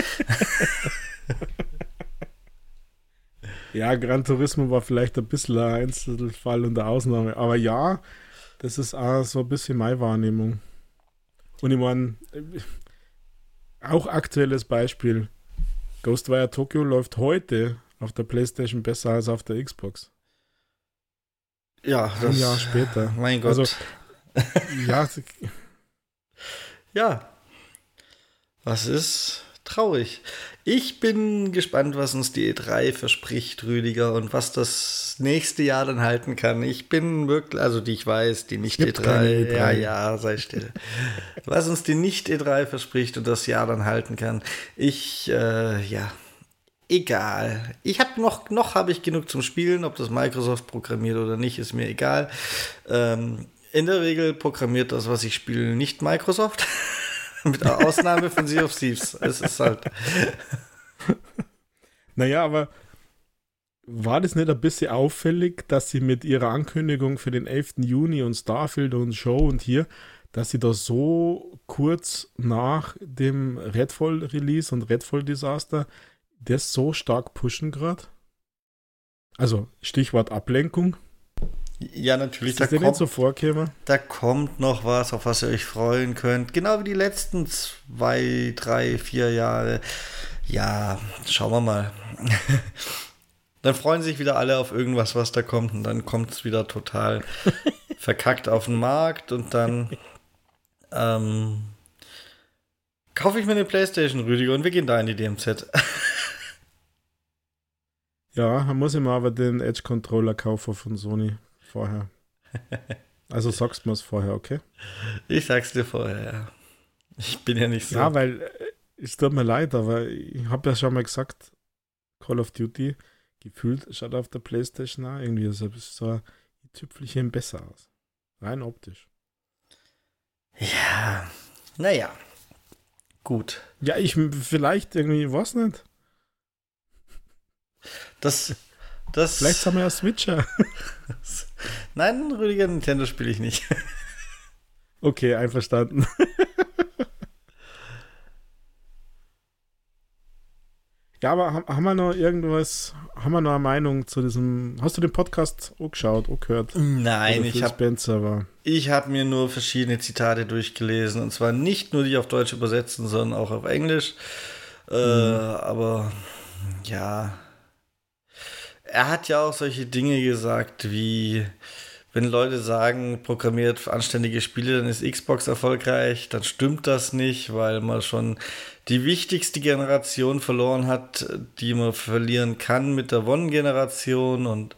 ja, Gran Turismo war vielleicht ein bisschen ein Einzelfall und eine Ausnahme. Aber ja, das ist auch so ein bisschen meine Wahrnehmung. Und ich meine, auch aktuelles Beispiel. Ghostwire Tokyo läuft heute auf der PlayStation besser als auf der Xbox. Ja, das, ein Jahr später. Mein Gott. Also, ja. ja. Was ist traurig? Ich bin gespannt, was uns die E3 verspricht, Rüdiger, und was das nächste Jahr dann halten kann. Ich bin wirklich, also die ich weiß, die nicht E3, E3, ja, ja, sei still. was uns die nicht E3 verspricht und das Jahr dann halten kann. Ich, äh, ja, egal. Ich habe noch, noch habe ich genug zum Spielen, ob das Microsoft programmiert oder nicht, ist mir egal. Ähm, in der Regel programmiert das, was ich spiele, nicht Microsoft. Mit Ausnahme von Sea of Thieves. Es ist halt. naja, aber war das nicht ein bisschen auffällig, dass sie mit ihrer Ankündigung für den 11. Juni und Starfield und Show und hier, dass sie da so kurz nach dem Redfall-Release und Redfall-Desaster das so stark pushen gerade? Also Stichwort Ablenkung. Ja, natürlich. Ist das da kommt, so vorkäme? Da kommt noch was, auf was ihr euch freuen könnt. Genau wie die letzten zwei, drei, vier Jahre. Ja, schauen wir mal. dann freuen sich wieder alle auf irgendwas, was da kommt. Und dann kommt es wieder total verkackt auf den Markt. Und dann ähm, kaufe ich mir eine Playstation, Rüdiger, und wir gehen da in die DMZ. ja, dann muss ich mal aber den Edge-Controller kaufen von Sony vorher. Also sagst du mir es vorher, okay? Ich sag's dir vorher, ja. Ich bin ja nicht so. Ja, weil äh, es tut mir leid, aber ich habe ja schon mal gesagt, Call of Duty gefühlt schaut auf der Playstation auch irgendwie so, so ein Tüpfelchen besser aus. Rein optisch. Ja, naja. Gut. Ja, ich vielleicht irgendwie, was nicht. Das das Vielleicht haben wir ja Switcher. Nein, Rüdiger, Nintendo spiele ich nicht. okay, einverstanden. ja, aber haben wir noch irgendwas, haben wir noch eine Meinung zu diesem, hast du den Podcast auch geschaut, auch gehört? Nein, ich habe ich habe mir nur verschiedene Zitate durchgelesen und zwar nicht nur die auf Deutsch übersetzen, sondern auch auf Englisch. Äh, mhm. Aber ja, er hat ja auch solche Dinge gesagt wie, wenn Leute sagen, programmiert anständige Spiele, dann ist Xbox erfolgreich, dann stimmt das nicht, weil man schon die wichtigste Generation verloren hat, die man verlieren kann mit der One-Generation und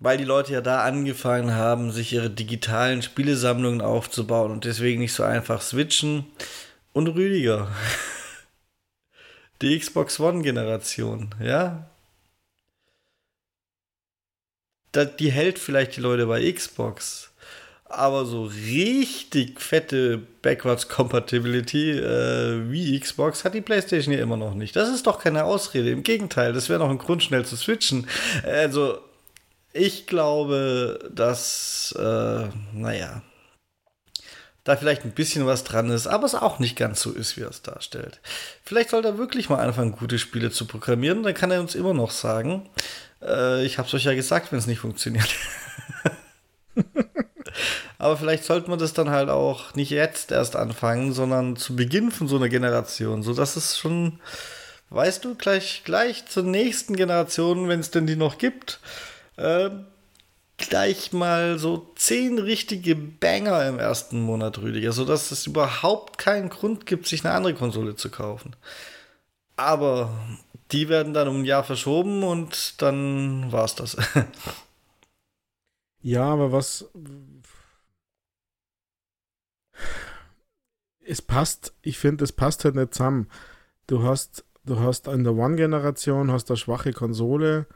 weil die Leute ja da angefangen haben, sich ihre digitalen Spielesammlungen aufzubauen und deswegen nicht so einfach switchen. Und Rüdiger, die Xbox One-Generation, ja. Da, die hält vielleicht die Leute bei Xbox. Aber so richtig fette Backwards Compatibility äh, wie Xbox hat die PlayStation ja immer noch nicht. Das ist doch keine Ausrede. Im Gegenteil, das wäre noch ein Grund, schnell zu switchen. Also, ich glaube, dass, äh, naja, da vielleicht ein bisschen was dran ist, aber es auch nicht ganz so ist, wie er es darstellt. Vielleicht sollte er wirklich mal anfangen, gute Spiele zu programmieren, dann kann er uns immer noch sagen, äh, ich habe es euch ja gesagt, wenn es nicht funktioniert. aber vielleicht sollte man das dann halt auch nicht jetzt erst anfangen, sondern zu Beginn von so einer Generation, sodass es schon, weißt du, gleich, gleich zur nächsten Generation, wenn es denn die noch gibt, äh, gleich mal so zehn richtige Banger im ersten Monat, Rüdiger, sodass es überhaupt keinen Grund gibt, sich eine andere Konsole zu kaufen. Aber die werden dann um ein Jahr verschoben und dann war es das. ja, aber was. Es passt, ich finde, es passt halt nicht zusammen. Du hast, du hast in der One-Generation hast eine schwache Konsole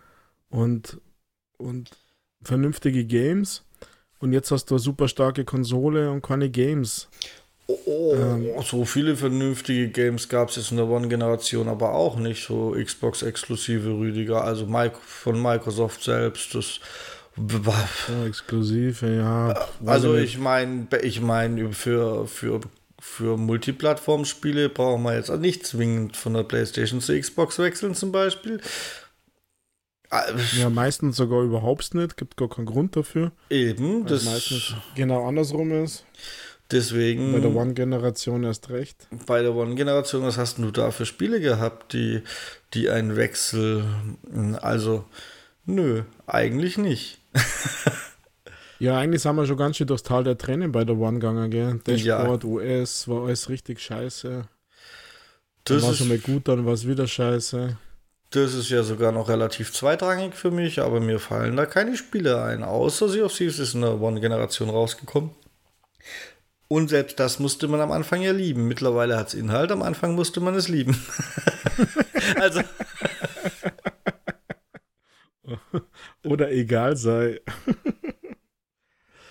und, und vernünftige Games und jetzt hast du eine super starke Konsole und keine Games. Oh, oh ähm, so viele vernünftige Games gab es jetzt in der One-Generation aber auch nicht. So Xbox-exklusive Rüdiger, also von Microsoft selbst. Das ja, exklusive, ja. Also ich meine, ich meine, für, für, für Multiplattform-Spiele brauchen wir jetzt nicht zwingend von der PlayStation zu Xbox wechseln zum Beispiel. Ja, meistens sogar überhaupt nicht, gibt gar keinen Grund dafür. Eben, das meistens genau andersrum ist. Deswegen. Bei der One-Generation erst recht. Bei der One-Generation, was hast du da für Spiele gehabt, die, die einen Wechsel. Also, nö, eigentlich nicht. ja, eigentlich sind wir schon ganz schön durchs Tal der Tränen bei der One gegangen, gell? Dashboard, ja. US, war alles richtig scheiße. Das dann war schon mal gut, dann war es wieder scheiße. Das ist ja sogar noch relativ zweitrangig für mich, aber mir fallen da keine Spiele ein. Außer Sea of Thieves ist in der One-Generation rausgekommen. Und selbst das musste man am Anfang ja lieben. Mittlerweile hat es Inhalt, am Anfang musste man es lieben. also. Oder egal sei.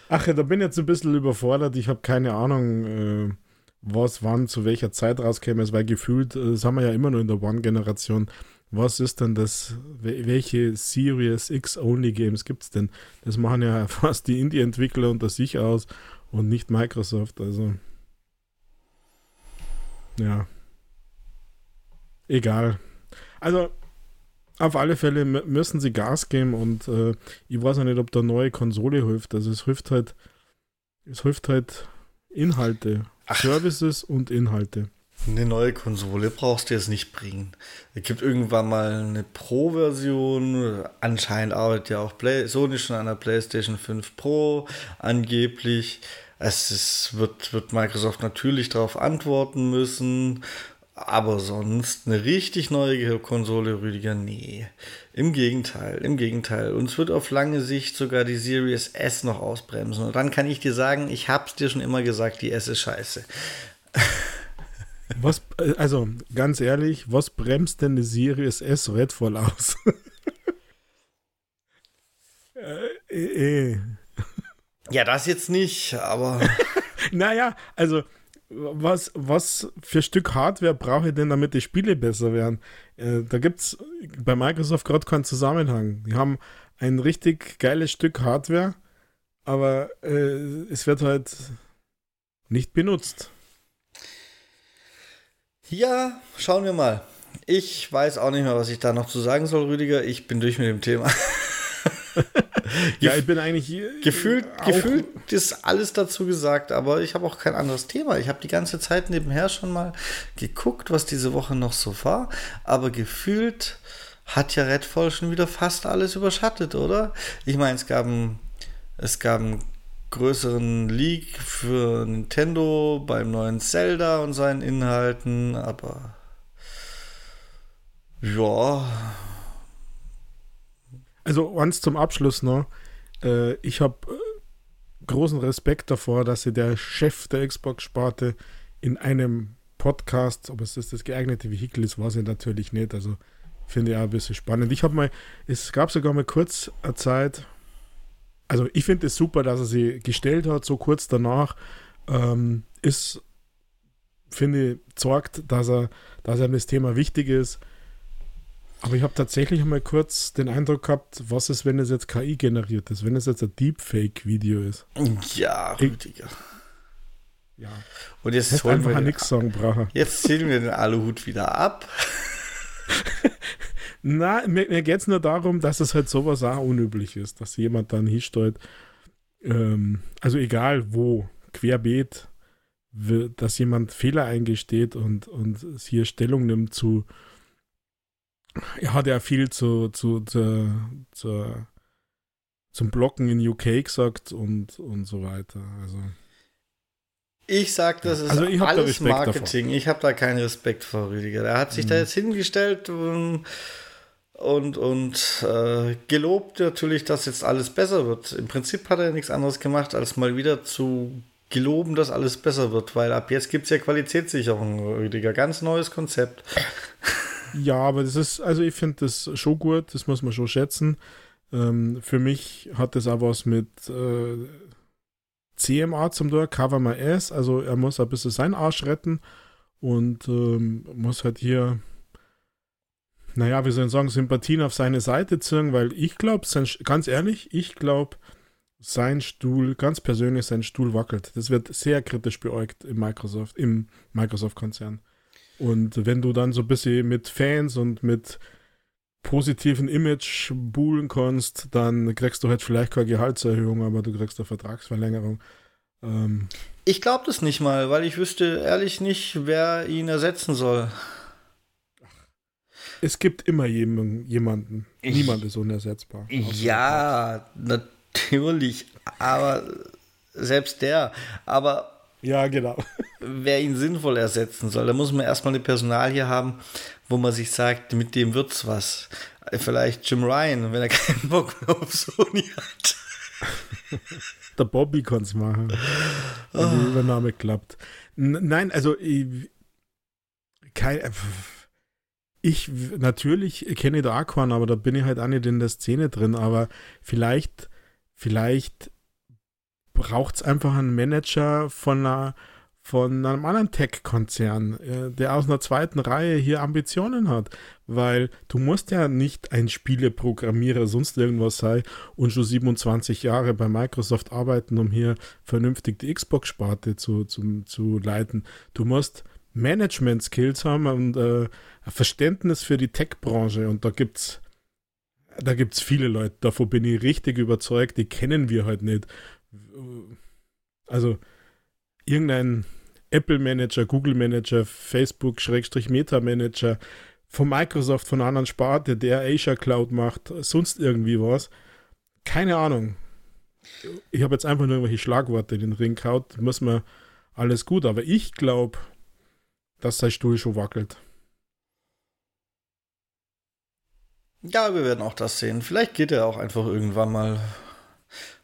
Ach da bin ich jetzt ein bisschen überfordert. Ich habe keine Ahnung, äh, was wann, zu welcher Zeit rauskäme. Es war gefühlt, äh, das haben wir ja immer nur in der One-Generation was ist denn das, welche Series X-Only Games gibt es denn? Das machen ja fast die Indie-Entwickler unter sich aus und nicht Microsoft, also ja. Egal. Also auf alle Fälle müssen sie Gas geben und äh, ich weiß auch nicht, ob da neue Konsole hilft. Also es hilft halt, es hilft halt Inhalte, Ach. Services und Inhalte. Eine neue Konsole brauchst du jetzt nicht bringen. Es gibt irgendwann mal eine Pro-Version. Anscheinend arbeitet ja auch Play Sony schon an der PlayStation 5 Pro, angeblich. Es ist, wird, wird Microsoft natürlich darauf antworten müssen. Aber sonst eine richtig neue Konsole, Rüdiger, nee. Im Gegenteil, im Gegenteil. Uns wird auf lange Sicht sogar die Series S noch ausbremsen. Und dann kann ich dir sagen, ich hab's dir schon immer gesagt, die S ist scheiße. Was, äh, also ganz ehrlich, was bremst denn eine Series S Redfall aus? äh, äh. Ja, das jetzt nicht, aber. naja, also was, was für Stück Hardware brauche ich denn, damit die Spiele besser werden? Äh, da gibt es bei Microsoft gerade keinen Zusammenhang. Die haben ein richtig geiles Stück Hardware, aber äh, es wird halt nicht benutzt. Ja, schauen wir mal. Ich weiß auch nicht mehr, was ich da noch zu sagen soll, Rüdiger. Ich bin durch mit dem Thema. ja, ich bin eigentlich gefühlt, gefühlt ist alles dazu gesagt, aber ich habe auch kein anderes Thema. Ich habe die ganze Zeit nebenher schon mal geguckt, was diese Woche noch so war, aber gefühlt hat ja Redfall schon wieder fast alles überschattet, oder? Ich meine, es gab ein, es gab ein größeren Leak für Nintendo beim neuen Zelda und seinen Inhalten, aber ja. Also eins zum Abschluss noch. Äh, ich habe äh, großen Respekt davor, dass sie der Chef der Xbox-Sparte in einem Podcast, ob es das, das geeignete Vehikel ist, weiß ich natürlich nicht. Also finde ich auch ein bisschen spannend. Ich habe mal, es gab sogar mal kurz eine Zeit, also ich finde es super, dass er sie gestellt hat, so kurz danach. Ähm, ist, finde ich, zeigt, dass er, dass er das Thema wichtig ist. Aber ich habe tatsächlich mal kurz den Eindruck gehabt, was ist, wenn es jetzt KI generiert ist, wenn es jetzt ein Deepfake-Video ist. Ja, Rüdiger. Ja. Und jetzt Hätte holen einfach wir nichts sagen brauchen. Jetzt ziehen wir den Aluhut wieder ab. Na, mir, mir geht es nur darum, dass es halt sowas auch unüblich ist, dass jemand dann hinstellt, ähm, also egal wo, querbeet, dass jemand Fehler eingesteht und, und hier Stellung nimmt zu, er hat ja viel zu, zu, zu, zu zum Blocken in UK gesagt und, und so weiter. Also. Ich sag, das ist Also alles Marketing. Ich habe da keinen Respekt vor Rüdiger. Er hat sich da jetzt hingestellt und, und, und äh, gelobt natürlich, dass jetzt alles besser wird. Im Prinzip hat er nichts anderes gemacht, als mal wieder zu geloben, dass alles besser wird, weil ab jetzt gibt es ja Qualitätssicherung, Rüdiger. Ganz neues Konzept. Ja, aber das ist, also ich finde das schon gut, das muss man schon schätzen. Ähm, für mich hat das auch was mit äh, CMA zum tun, Cover My Ass, also er muss ein bisschen seinen Arsch retten und ähm, muss halt hier, naja, wie soll ich sagen, Sympathien auf seine Seite ziehen, weil ich glaube, ganz ehrlich, ich glaube, sein Stuhl, ganz persönlich, sein Stuhl wackelt. Das wird sehr kritisch beäugt im Microsoft, im Microsoft-Konzern. Und wenn du dann so ein bisschen mit Fans und mit positiven Image buhlen kannst, dann kriegst du halt vielleicht keine Gehaltserhöhung, aber du kriegst eine Vertragsverlängerung. Ähm, Ich glaube das nicht mal, weil ich wüsste ehrlich nicht, wer ihn ersetzen soll. es gibt immer jemanden. jemanden. Ich- Niemand ist unersetzbar. Ja, natürlich, aber selbst der. Aber Ja, genau. wer ihn sinnvoll ersetzen soll, da muss man erstmal eine Personal hier haben, wo man sich sagt, mit dem wird's was. Vielleicht Jim Ryan, wenn er keinen Bock mehr auf Sony hat. Der Bobby kann es machen. Wenn Ah. die Übernahme klappt. Nein, also ich, kein, äh, ich natürlich kenne da keinen, aber da bin ich halt auch nicht in der Szene drin. Aber vielleicht, vielleicht braucht es einfach einen Manager von einer von einem anderen Tech-Konzern, äh, der aus einer zweiten Reihe hier Ambitionen hat. Weil du musst ja nicht ein Spieleprogrammierer, sonst irgendwas sein und schon 27 Jahre bei Microsoft arbeiten, um hier vernünftig die Xbox-Sparte zu, zu, zu leiten. Du musst Management-Skills haben und äh, Verständnis für die Tech-Branche. Und da gibt's da gibt's viele Leute, davon bin ich richtig überzeugt, die kennen wir halt nicht. Also irgendein Apple-Manager, Google-Manager, Facebook-Meta-Manager von Microsoft, von anderen Sparte, der Asia Cloud macht, sonst irgendwie was. Keine Ahnung. Ich habe jetzt einfach nur irgendwelche Schlagworte in den Ring gehaut. Muss man alles gut, aber ich glaube, dass sein Stuhl schon wackelt. Ja, wir werden auch das sehen. Vielleicht geht er auch einfach irgendwann mal,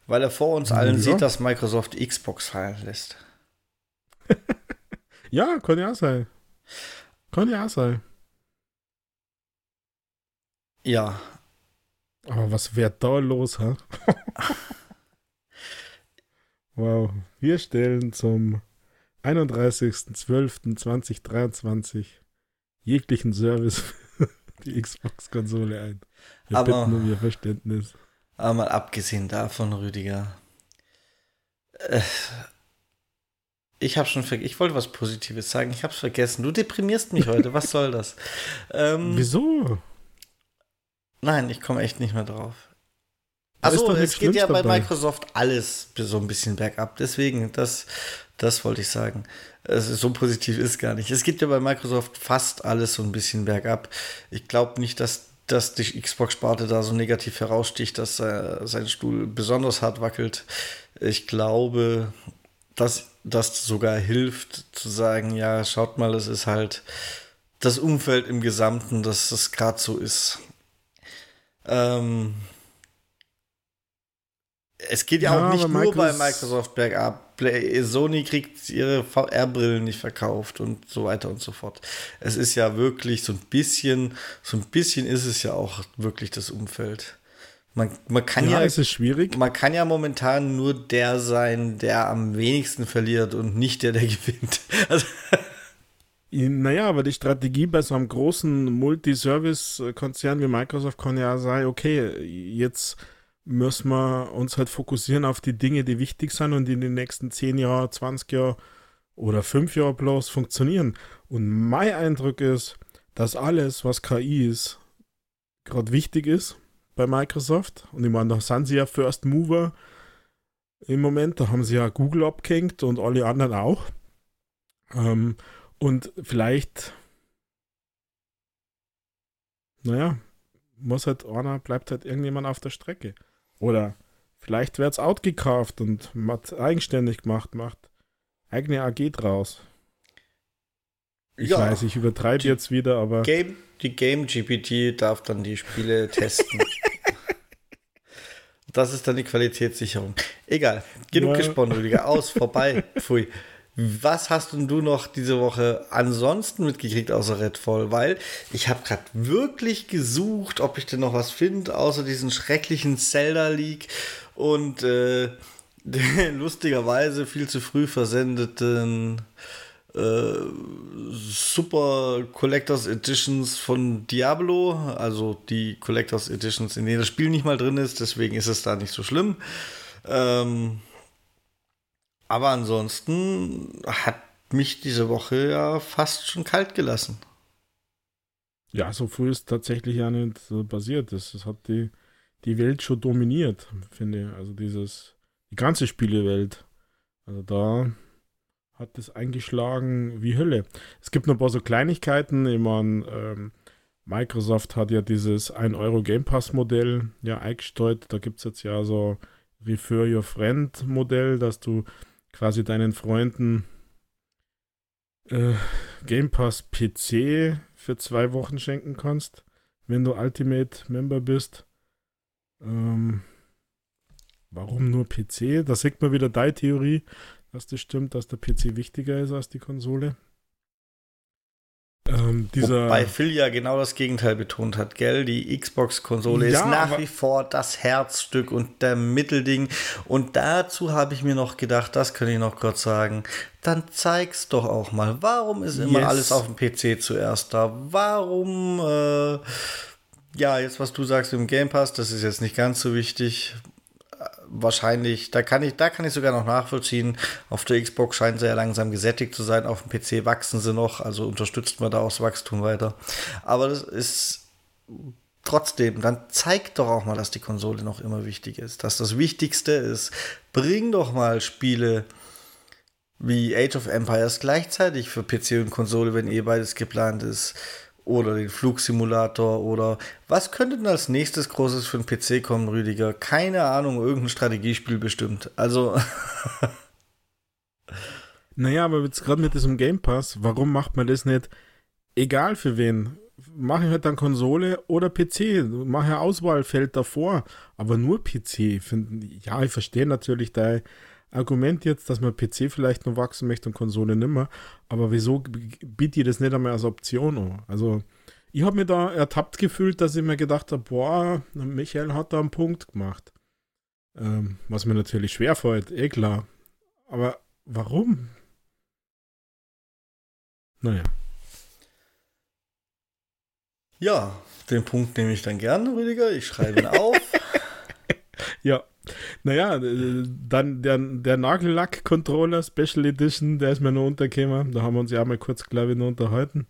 weil er vor uns allen Ja. sieht, dass Microsoft Xbox fallen lässt. Ja, kann ja sein. Kann ja sein. Ja, Aber was wäre da los, ha? wow. Wir stellen zum 31.12.2023 jeglichen Service für die Xbox-Konsole ein. Wir Aber- bitten um Ihr Verständnis. Aber mal abgesehen davon, Rüdiger. Äh, ich habe schon vergessen, ich wollte was Positives sagen, ich habe es vergessen. Du deprimierst mich heute, was soll das? Ähm, Wieso? Nein, ich komme echt nicht mehr drauf. Achso, doch es geht ja bei dabei. Microsoft alles so ein bisschen bergab. Deswegen, das, das wollte ich sagen. Es ist, so positiv ist gar nicht. Es geht ja bei Microsoft fast alles so ein bisschen bergab. Ich glaube nicht, dass, dass die Xbox-Sparte da so negativ heraussticht, dass äh, sein Stuhl besonders hart wackelt. Ich glaube, dass das sogar hilft, zu sagen, ja, schaut mal, es ist halt das Umfeld im Gesamten, dass es gerade so ist. Ähm, es geht ja, ja auch nicht nur bei Microsoft bergab. Sony kriegt ihre VR-Brillen nicht verkauft und so weiter und so fort. Es ist ja wirklich so ein bisschen, so ein bisschen ist es ja auch wirklich das Umfeld. Man, man kann ja, ja es ist schwierig. Man kann ja momentan nur der sein, der am wenigsten verliert und nicht der, der gewinnt. Also naja, aber die Strategie bei so einem großen Multiservice-Konzern wie Microsoft kann ja sein, okay, jetzt müssen wir uns halt fokussieren auf die Dinge, die wichtig sind und in den nächsten 10 Jahren, 20 Jahren oder 5 Jahren bloß funktionieren. Und mein Eindruck ist, dass alles, was KI ist, gerade wichtig ist bei Microsoft. Und ich meine, da sind sie ja First Mover im Moment. Da haben sie ja Google abgehängt und alle anderen auch. Ähm, und vielleicht, naja, muss halt einer, bleibt halt irgendjemand auf der Strecke. Oder vielleicht wird es outgekauft und hat eigenständig gemacht, macht eigene AG draus. Ich ja, weiß, ich übertreibe jetzt wieder, aber. Game, die Game GPT darf dann die Spiele testen. Das ist dann die Qualitätssicherung. Egal, genug ja. gesponnen, Rüdiger. Aus, vorbei, pfui. Was hast denn du noch diese Woche ansonsten mitgekriegt außer Redfall? Weil ich habe gerade wirklich gesucht, ob ich denn noch was finde, außer diesen schrecklichen Zelda League und äh, lustigerweise viel zu früh versendeten äh, Super Collectors Editions von Diablo, also die Collectors Editions, in denen das Spiel nicht mal drin ist, deswegen ist es da nicht so schlimm. Ähm, aber ansonsten hat mich diese Woche ja fast schon kalt gelassen. Ja, so früh ist tatsächlich ja nicht passiert. Das, das hat die, die Welt schon dominiert, finde ich. Also dieses, die ganze Spielewelt. Also da hat es eingeschlagen wie Hölle. Es gibt noch ein paar so Kleinigkeiten. Ich meine, ähm, Microsoft hat ja dieses 1 Euro Game Pass Modell ja eingestellt. Da gibt es jetzt ja so Refer Your Friend Modell, dass du quasi deinen Freunden äh, Game Pass PC für zwei Wochen schenken kannst, wenn du Ultimate Member bist. Ähm, warum nur PC? Da sieht man wieder deine Theorie, dass das stimmt, dass der PC wichtiger ist als die Konsole. Ähm, dieser Wobei Phil ja genau das Gegenteil betont hat, gell? Die Xbox-Konsole ja, ist nach wie vor das Herzstück und der Mittelding. Und dazu habe ich mir noch gedacht, das kann ich noch kurz sagen, dann zeig's doch auch mal. Warum ist immer yes. alles auf dem PC zuerst da? Warum, äh, ja, jetzt was du sagst im Game Pass, das ist jetzt nicht ganz so wichtig wahrscheinlich, da kann ich, da kann ich sogar noch nachvollziehen. Auf der Xbox scheint sie ja langsam gesättigt zu sein, auf dem PC wachsen sie noch, also unterstützt man da auch das Wachstum weiter. Aber das ist trotzdem, dann zeigt doch auch mal, dass die Konsole noch immer wichtig ist, dass das Wichtigste ist. Bring doch mal Spiele wie Age of Empires gleichzeitig für PC und Konsole, wenn eh beides geplant ist oder den Flugsimulator oder was könnte denn als nächstes Großes für den PC kommen, Rüdiger? Keine Ahnung, irgendein Strategiespiel bestimmt. Also. naja, aber jetzt gerade mit diesem Game Pass, warum macht man das nicht egal für wen? Mache ich halt dann Konsole oder PC. Mache Auswahlfeld davor, aber nur PC. Ja, ich verstehe natürlich deine Argument jetzt, dass man PC vielleicht noch wachsen möchte und Konsole nimmer, aber wieso bietet ihr das nicht einmal als Option an? Also, ich habe mir da ertappt gefühlt, dass ich mir gedacht habe, boah, Michael hat da einen Punkt gemacht. Ähm, was mir natürlich schwerfällt, eh klar. Aber warum? Naja. Ja, den Punkt nehme ich dann gerne, Rüdiger. Ich schreibe ihn auf. ja, naja, äh, dann der, der Nagellack-Controller Special Edition, der ist mir noch untergekommen. Da haben wir uns ja mal kurz, glaube ich, noch unterhalten.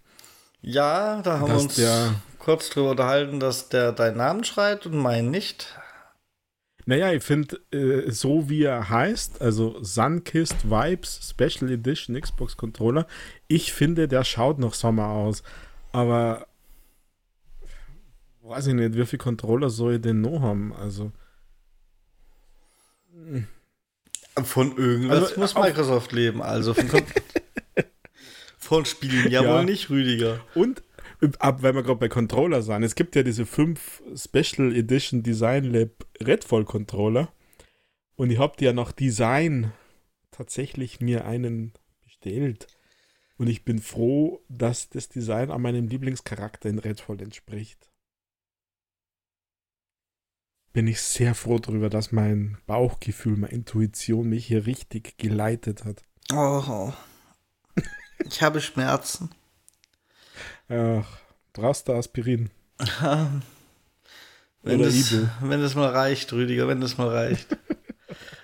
Ja, da haben wir uns der, kurz drüber unterhalten, dass der deinen Namen schreit und meinen nicht. Naja, ich finde, äh, so wie er heißt, also Sunkist Vibes Special Edition Xbox Controller, ich finde, der schaut noch Sommer aus. Aber weiß ich nicht, wie viele Controller soll ich denn noch haben? Also. Von irgendwas also, muss Microsoft leben, also von, von Spielen ja, ja, wohl nicht, Rüdiger. Und ab, weil wir gerade bei Controller sind, es gibt ja diese fünf Special Edition Design Lab Redfall Controller. Und ich habe dir nach Design tatsächlich mir einen bestellt. Und ich bin froh, dass das Design an meinem Lieblingscharakter in Redfall entspricht. Bin ich sehr froh darüber, dass mein Bauchgefühl, meine Intuition mich hier richtig geleitet hat. Oh. Ich habe Schmerzen. Ach, brauchst du Aspirin? wenn, Oder das, Ibu. wenn das mal reicht, Rüdiger, wenn das mal reicht.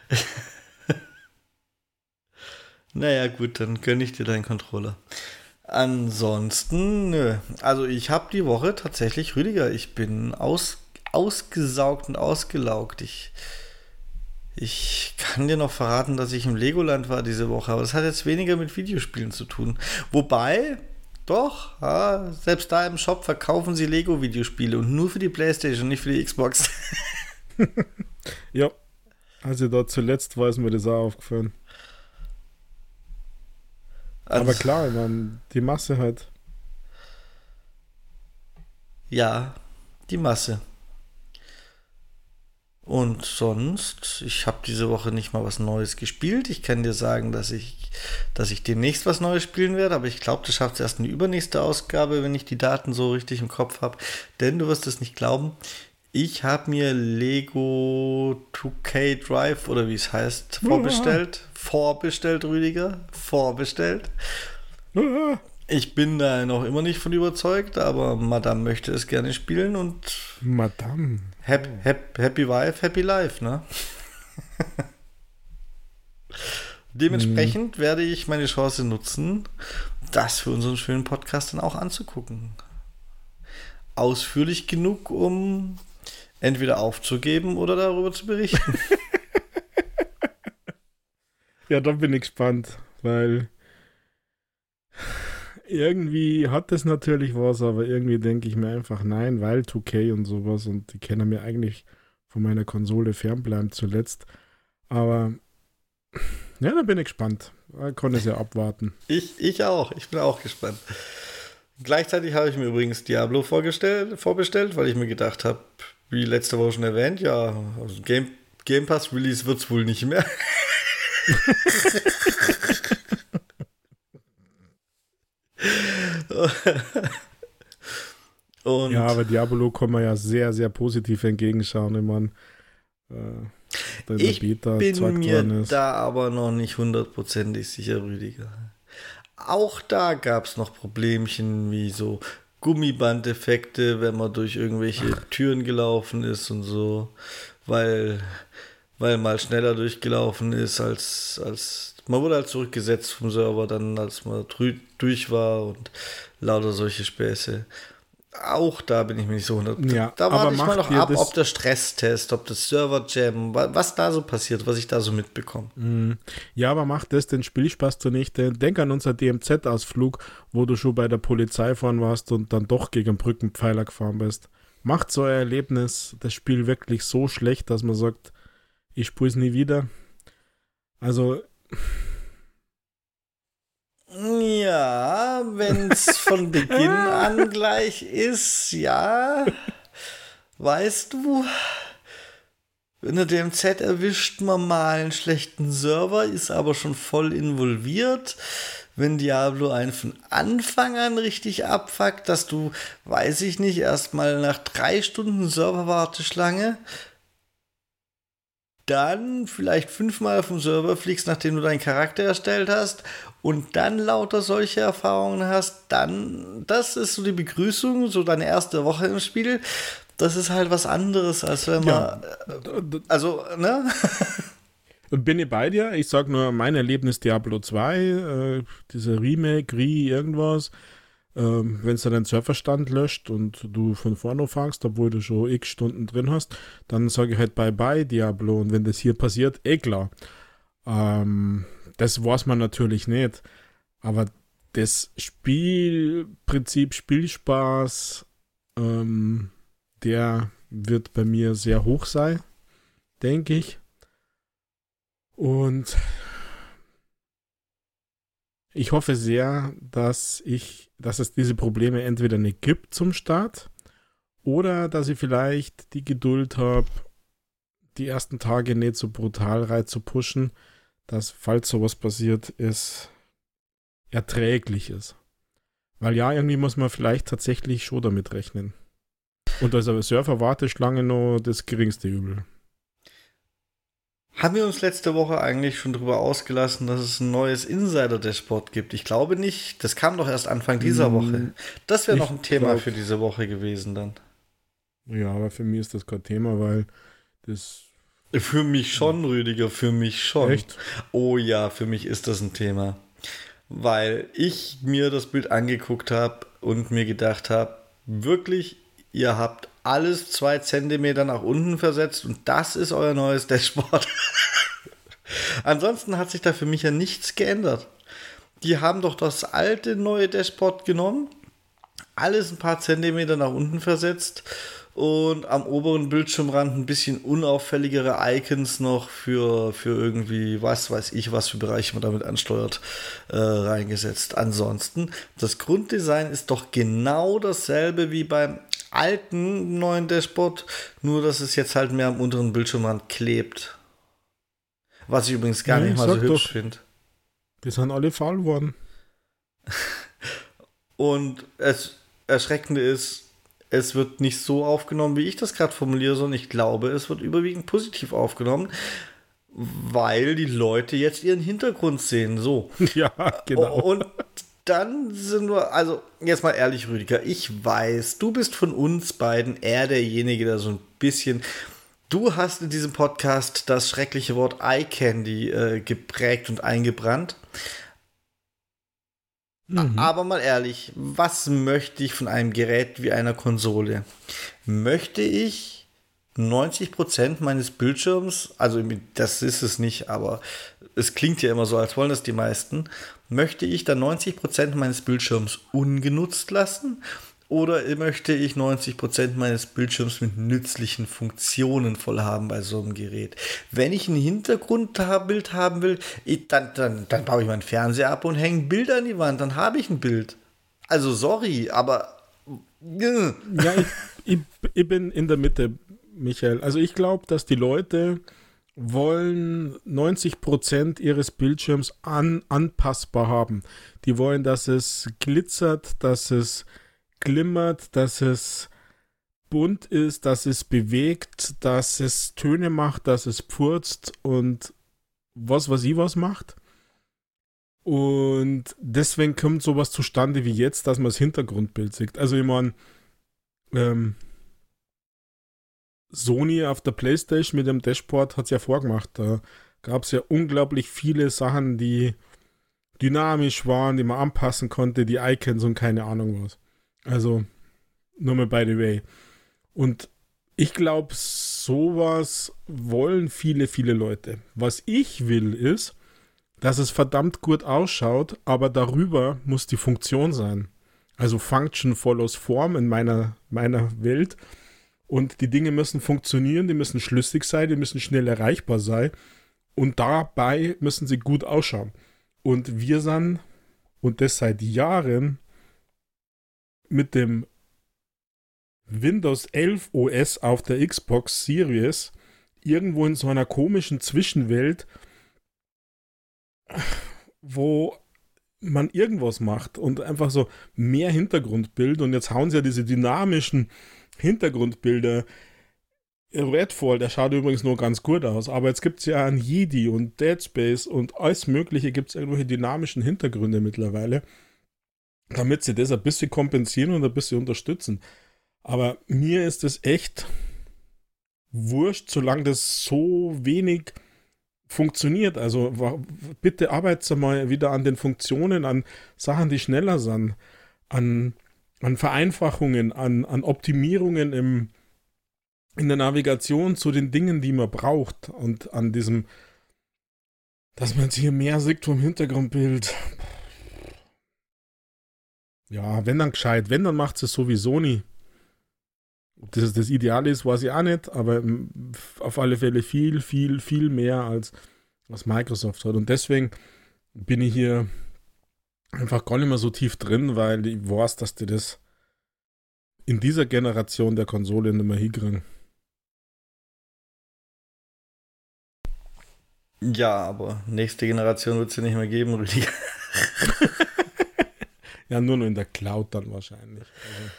naja, gut, dann gönne ich dir deinen Controller. Ansonsten, nö. Also ich habe die Woche tatsächlich, Rüdiger, ich bin aus, ausgesaugt und ausgelaugt. Ich, ich kann dir noch verraten, dass ich im Legoland war diese Woche, aber das hat jetzt weniger mit Videospielen zu tun. Wobei, doch, ja, selbst da im Shop verkaufen sie Lego-Videospiele und nur für die Playstation, nicht für die Xbox. Ja. Also da zuletzt war es mir das auch aufgefallen. Aber Also, klar, ich mein, die Masse halt. Ja, die Masse. Und sonst, ich habe diese Woche nicht mal was Neues gespielt. Ich kann dir sagen, dass ich, dass ich demnächst was Neues spielen werde, aber ich glaube, das schafft es erst in die übernächste Ausgabe, wenn ich die Daten so richtig im Kopf habe. Denn du wirst es nicht glauben, ich habe mir Lego 2K Drive oder wie es heißt, vorbestellt. Vorbestellt, Rüdiger. Vorbestellt. Ah, Ich bin da noch immer nicht von überzeugt, aber Madame möchte es gerne spielen und Madame. Happy, happy, happy Wife, Happy Life, ne? Dementsprechend werde ich meine Chance nutzen, das für unseren schönen Podcast dann auch anzugucken. Ausführlich genug, um entweder aufzugeben oder darüber zu berichten. Ja, da bin ich gespannt, weil irgendwie hat das natürlich was, aber irgendwie denke ich mir einfach nein, weil 2K und sowas und die kennen mir eigentlich von meiner Konsole fernbleiben zuletzt. Aber ja, da bin ich gespannt. Da kann es ja abwarten. Ich, ich auch. Ich bin auch gespannt. Gleichzeitig habe ich mir übrigens Diablo vorgestellt, vorbestellt, weil ich mir gedacht habe, wie letzte Woche schon erwähnt, ja, also Game, Game Pass Release wird es wohl nicht mehr. Und Ja, aber Diablo kann man ja sehr, sehr positiv entgegenschauen, wenn man äh, ich Beta bin mir da aber noch nicht hundertprozentig sicher, Rüdiger. Auch da gab es noch Problemchen wie so Gummibandeffekte, wenn man durch irgendwelche Türen gelaufen ist und so, weil, weil mal schneller durchgelaufen ist als, als man wurde halt zurückgesetzt vom Server dann, als man durch war und lauter solche Späße. Auch da bin ich mir nicht so 100%. Ja, da aber warte ich mal noch ab, ob der Stresstest, ob das Server-Jam, wa- was da so passiert, was ich da so mitbekomme. Mhm. Ja, aber macht das den Spielspaß zunichte? Denk an unser DMZ-Ausflug, wo du schon bei der Polizei fahren warst und dann doch gegen Brückenpfeiler gefahren bist. Macht so ein Erlebnis, das Spiel wirklich so schlecht, dass man sagt, ich spiele es nie wieder. Also, Ja, wenn es von Beginn an gleich ist, ja. Weißt du, in der DMZ erwischt man mal einen schlechten Server, ist aber schon voll involviert. Wenn Diablo einen von Anfang an richtig abfuckt, dass du, weiß ich nicht, erstmal nach drei Stunden Serverwarteschlange dann vielleicht fünfmal vom Server fliegst, nachdem du deinen Charakter erstellt hast und dann lauter solche Erfahrungen hast, dann, das ist so die Begrüßung, so deine erste Woche im Spiel. Das ist halt was anderes, als wenn man, Ja. also, ne? bin ich bei dir. Ich sag nur, mein Erlebnis Diablo 2, äh, dieser Remake, Re, irgendwas. Ähm, Wenn es dann den Serverstand löscht und du von vorne fangst, obwohl du schon x Stunden drin hast, dann sage ich halt Bye-bye Diablo. Und wenn das hier passiert, eh klar. Ähm, das weiß man natürlich nicht. Aber das Spielprinzip, Spielspaß, ähm, der wird bei mir sehr hoch sein, denke ich. Und ich hoffe sehr, dass ich, dass es diese Probleme entweder nicht gibt zum Start oder dass ich vielleicht die Geduld habe, die ersten Tage nicht so brutal rein zu pushen, dass, falls sowas passiert, es erträglich ist. Weil ja, irgendwie muss man vielleicht tatsächlich schon damit rechnen. Und als Surfer-Warteschlange nur das geringste Übel. Haben wir uns letzte Woche eigentlich schon darüber ausgelassen, dass es ein neues Insider-Dashboard gibt? Ich glaube nicht. Das kam doch erst Anfang dieser hm, Woche. Das wäre noch ein Thema glaub, für diese Woche gewesen dann. Ja, aber für mich ist das kein Thema, weil das. Für mich schon, Rüdiger, für mich schon. Echt? Oh ja, für mich ist das ein Thema. Weil ich mir das Bild angeguckt habe und mir gedacht habe, wirklich, ihr habt alles zwei Zentimeter nach unten versetzt und das ist euer neues Dashboard. Ansonsten hat sich da für mich ja nichts geändert. Die haben doch das alte neue Dashboard genommen, alles ein paar Zentimeter nach unten versetzt und am oberen Bildschirmrand ein bisschen unauffälligere Icons noch für, für irgendwie, was weiß ich, was für Bereiche man damit ansteuert, äh, reingesetzt. Ansonsten, das Grunddesign ist doch genau dasselbe wie beim alten neuen Dashboard, nur dass es jetzt halt mehr am unteren Bildschirmrand klebt. Was ich übrigens gar nee, nicht mal so hübsch finde. Die sind alle faul worden. Und das Erschreckende ist, es wird nicht so aufgenommen, wie ich das gerade formuliere, sondern ich glaube, es wird überwiegend positiv aufgenommen, weil die Leute jetzt ihren Hintergrund sehen. So. Ja, genau. Und dann sind wir, also jetzt mal ehrlich, Rüdiger, ich weiß, du bist von uns beiden eher derjenige, der so ein bisschen. Du hast in diesem Podcast das schreckliche Wort Eye Candy äh, geprägt und eingebrannt. Mhm. Aber mal ehrlich, was möchte ich von einem Gerät wie einer Konsole? Möchte ich 90% meines Bildschirms, also das ist es nicht, aber es klingt ja immer so, als wollen das die meisten, möchte ich dann 90% meines Bildschirms ungenutzt lassen oder möchte ich 90% meines Bildschirms mit nützlichen Funktionen voll haben bei so einem Gerät? Wenn ich ein Hintergrundbild haben will, dann, dann, dann baue ich meinen Fernseher ab und hänge ein Bild an die Wand, dann habe ich ein Bild. Also sorry, aber... Ja, ich, ich, ich bin in der Mitte, Michael. Also ich glaube, dass die Leute wollen 90% ihres Bildschirms an, anpassbar haben. Die wollen, dass es glitzert, dass es glimmert, dass es bunt ist, dass es bewegt, dass es Töne macht, dass es pfurzt und was was ich was macht. Und deswegen kommt sowas zustande wie jetzt, dass man das Hintergrundbild sieht. Also ich meine, ähm, Sony auf der Playstation mit dem Dashboard hat es ja vorgemacht. Da gab es ja unglaublich viele Sachen, die dynamisch waren, die man anpassen konnte, die Icons und keine Ahnung was. Also, nur mal by the way. Und ich glaube, sowas wollen viele, viele Leute. Was ich will, ist, dass es verdammt gut ausschaut, aber darüber muss die Funktion sein. Also Function follows Form in meiner, meiner Welt. Und die Dinge müssen funktionieren, die müssen schlüssig sein, die müssen schnell erreichbar sein. Und dabei müssen sie gut ausschauen. Und wir sind, und das seit Jahren, mit dem Windows 11 OS auf der Xbox Series irgendwo in so einer komischen Zwischenwelt, wo man irgendwas macht und einfach so mehr Hintergrundbild und jetzt hauen sie ja diese dynamischen Hintergrundbilder. Redfall, der schaut übrigens nur ganz gut aus, aber jetzt gibt es ja an Jedi und Dead Space und alles Mögliche gibt es irgendwelche dynamischen Hintergründe mittlerweile damit sie das ein bisschen kompensieren und ein bisschen unterstützen. Aber mir ist es echt wurscht, solange das so wenig funktioniert. Also bitte arbeitet mal wieder an den Funktionen, an Sachen, die schneller sind, an, an Vereinfachungen, an, an Optimierungen im, in der Navigation zu den Dingen, die man braucht und an diesem, dass man jetzt hier mehr sieht vom Hintergrundbild. Ja, wenn dann gescheit. Wenn, dann macht es sowieso nie. Ob das das Ideal ist, weiß ich auch nicht, aber auf alle Fälle viel, viel, viel mehr als was Microsoft hat. Und deswegen bin ich hier einfach gar nicht mehr so tief drin, weil ich weiß, dass die das in dieser Generation der Konsole nicht mehr hinkriegen. Ja, aber nächste Generation wird es ja nicht mehr geben, Rüdiger. ja, nur noch in der Cloud dann wahrscheinlich. Also.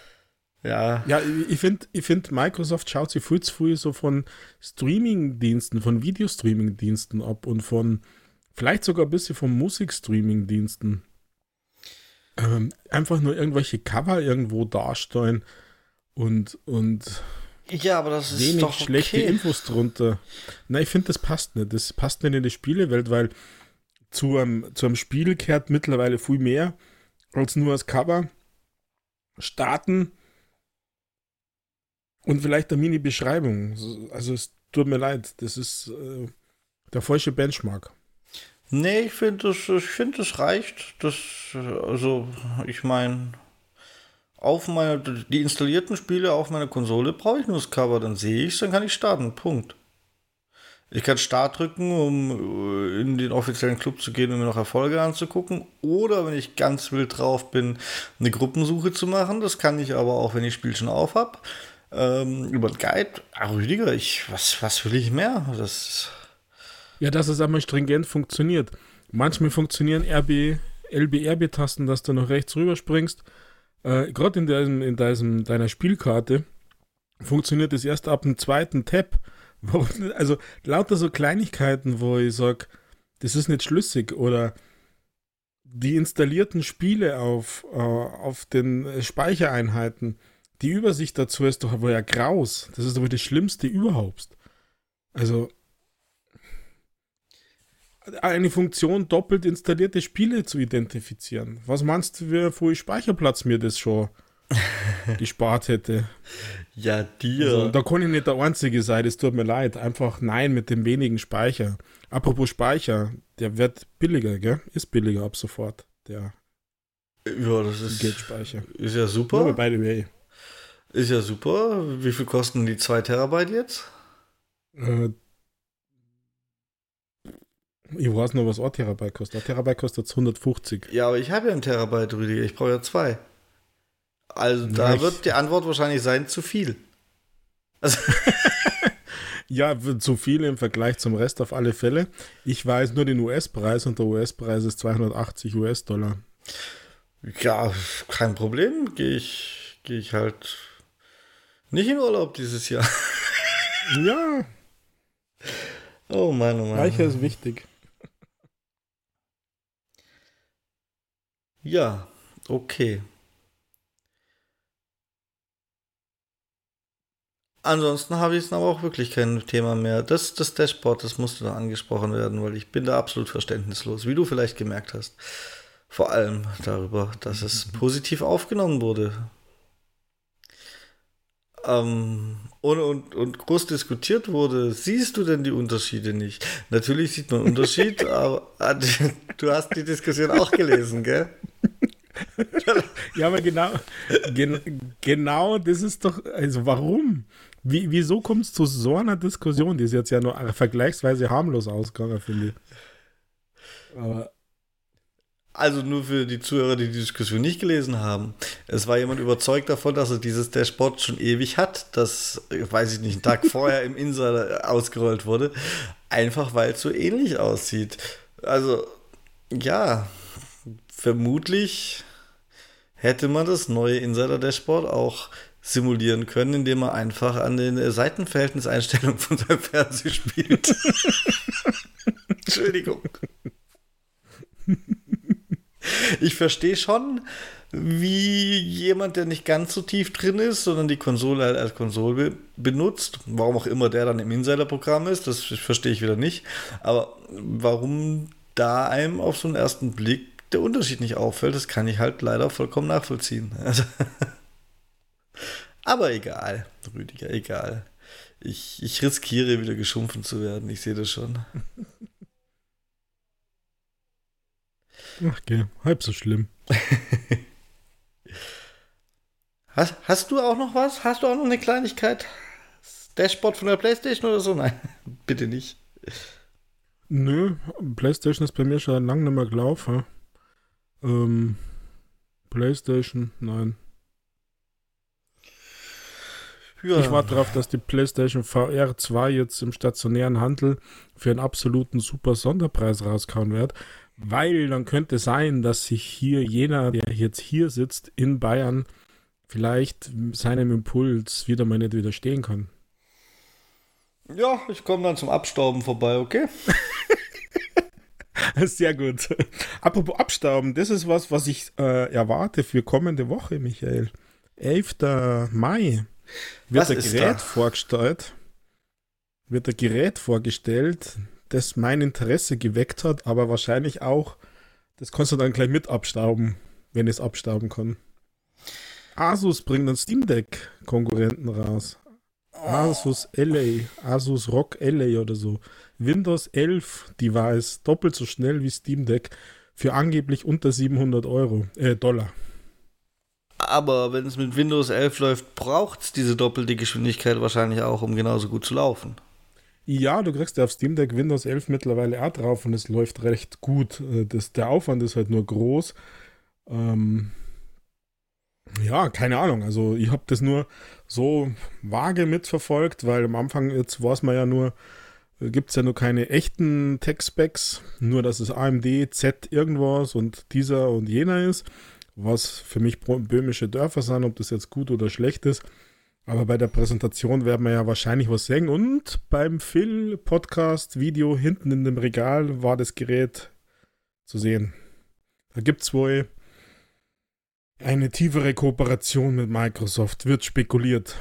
Ja. Ja, ich finde, ich find, Microsoft schaut sich viel zu früh so von Streaming-Diensten, von Videostreaming-Diensten ab und von vielleicht sogar ein bisschen von Musikstreaming-Diensten. Ähm, einfach nur irgendwelche Cover irgendwo darstellen und, und ja, aber das ist wenig doch schlechte okay. Infos drunter. Nein, ich finde, das passt nicht. Das passt nicht in die Spielewelt, weil zu einem, zu einem Spiel kehrt mittlerweile viel mehr als nur das Cover. Starten und vielleicht eine Mini-Beschreibung. Also es tut mir leid, das ist äh, der falsche Benchmark. Nee, ich finde, ich find, reicht. Das, also, ich meine, auf meine, die installierten Spiele auf meiner Konsole brauche ich nur das Cover, dann sehe ich es, dann kann ich starten. Punkt. Ich kann Start drücken, um in den offiziellen Club zu gehen und mir noch Erfolge anzugucken. Oder wenn ich ganz wild drauf bin, eine Gruppensuche zu machen. Das kann ich aber auch, wenn ich Spiel schon auf habe ähm, über den Guide. Ah, Rüdiger, ich, was, was will ich mehr? Das ja, dass es einmal stringent funktioniert. Manchmal funktionieren RB, LB-RB-Tasten, dass du noch rechts rüber springst. Äh, Gerade in, deinem, in deinem, deiner Spielkarte funktioniert das erst ab dem zweiten Tab. Also lauter so Kleinigkeiten, wo ich sage, das ist nicht schlüssig oder die installierten Spiele auf, äh, auf den Speichereinheiten die Übersicht dazu ist doch aber ja graus. Das ist doch das Schlimmste überhaupt. Also eine Funktion doppelt installierte Spiele zu identifizieren. Was meinst du, wie viel Speicherplatz mir das schon gespart hätte? Ja, dir. Also, da kann ich nicht der Einzige sein, es tut mir leid. Einfach nein mit dem wenigen Speicher. Apropos Speicher, der wird billiger, gell? Ist billiger ab sofort, der ja, das ist, Geldspeicher. Ist ja super. No, by the way. Ist ja super. Wie viel kosten die 2 Terabyte jetzt? Äh, ich weiß noch, was ein Terabyte kostet. Ein Terabyte kostet 150. Ja, aber ich habe ja ein Terabyte, Rüdiger. Ich brauche ja zwei. Also da Ja, wird die Antwort wahrscheinlich sein, zu viel. Also, Ja, zu viel im Vergleich zum Rest auf alle Fälle. Ich weiß nur den US-Preis und der US-Preis ist 280 US-Dollar. ja, kein Problem. Gehe ich, gehe ich halt nicht in Urlaub dieses Jahr. Ja, Oh Mann, oh Mann. Speicher ist wichtig. Ja, okay. Ansonsten habe ich jetzt aber auch wirklich kein Thema mehr. Das, das Dashboard, das musste da angesprochen werden, weil ich bin da absolut verständnislos, wie du vielleicht gemerkt hast. Vor allem darüber, dass es positiv aufgenommen wurde. Ähm, und, und, und groß diskutiert wurde, siehst du denn die Unterschiede nicht? Natürlich sieht man Unterschied, aber ah, du hast die Diskussion auch gelesen, gell? Ja, aber genau, gen, genau das ist doch, also warum? Wie, wieso kommt es zu so einer Diskussion? Die ist jetzt ja nur vergleichsweise harmlos ausgegangen, finde ich. Aber Also nur für die Zuhörer, die die Diskussion nicht gelesen haben. Es war jemand überzeugt davon, dass er dieses Dashboard schon ewig hat, das, weiß ich nicht, einen Tag vorher im Insider ausgerollt wurde, einfach weil es so ähnlich aussieht. Also, ja, vermutlich hätte man das neue Insider-Dashboard auch simulieren können, indem man einfach an den Seitenverhältniseinstellungen von seinem Fernseher spielt. Entschuldigung. Ich verstehe schon, wie jemand, der nicht ganz so tief drin ist, sondern die Konsole halt als Konsole benutzt, warum auch immer der dann im Insider-Programm ist, das verstehe ich wieder nicht. Aber warum da einem auf so einen ersten Blick der Unterschied nicht auffällt, das kann ich halt leider vollkommen nachvollziehen. Also Aber egal, Rüdiger, egal. Ich, ich riskiere wieder geschumpfen zu werden, ich sehe das schon. ach, okay, halb so schlimm. Hast, hast du auch noch was? Hast du auch noch eine Kleinigkeit? Das Dashboard von der Playstation oder so? Nein, bitte nicht. Nö, PlayStation ist bei mir schon lange nicht mehr gelaufen. Ähm, PlayStation, nein. Ja. Ich warte darauf, dass die PlayStation VR 2 jetzt im stationären Handel für einen absoluten super Sonderpreis rauskauen wird, weil dann könnte sein, dass sich hier jener, der jetzt hier sitzt in Bayern, vielleicht seinem Impuls wieder mal nicht widerstehen kann. Ja, ich komme dann zum Abstauben vorbei, okay? Sehr gut. Apropos Abstauben, das ist was, was ich äh, erwarte für kommende Woche, Michael. 11. Mai wird was ein Gerät vorgestellt. Wird ein Gerät vorgestellt, das mein Interesse geweckt hat, aber wahrscheinlich auch, das kannst du dann gleich mit abstauben, wenn es abstauben kann. Asus bringt einen Steam Deck Konkurrenten raus. Asus LA, Asus ROG LA oder so. Windows 11 Device, doppelt so schnell wie Steam Deck, für angeblich unter 700 Euro, äh, Dollar. Aber wenn es mit Windows 11 läuft, braucht es diese doppelte Geschwindigkeit wahrscheinlich auch, um genauso gut zu laufen. Ja, du kriegst ja auf Steam Deck Windows 11 mittlerweile auch drauf und es läuft recht gut. Äh, das, der Aufwand ist halt nur groß. Ähm, ja, keine Ahnung. Also ich habe das nur so vage mitverfolgt, weil am Anfang jetzt weiß man ja nur, äh, gibt es ja nur keine echten Tech-Specs, nur dass es AMD, Z irgendwas und dieser und jener ist, was für mich böhmische Dörfer sind, ob das jetzt gut oder schlecht ist. Aber bei der Präsentation werden wir ja wahrscheinlich was sehen. Und beim Phil-Podcast-Video hinten in dem Regal war das Gerät zu sehen. Da gibt es wohl eine tiefere Kooperation mit Microsoft wird spekuliert.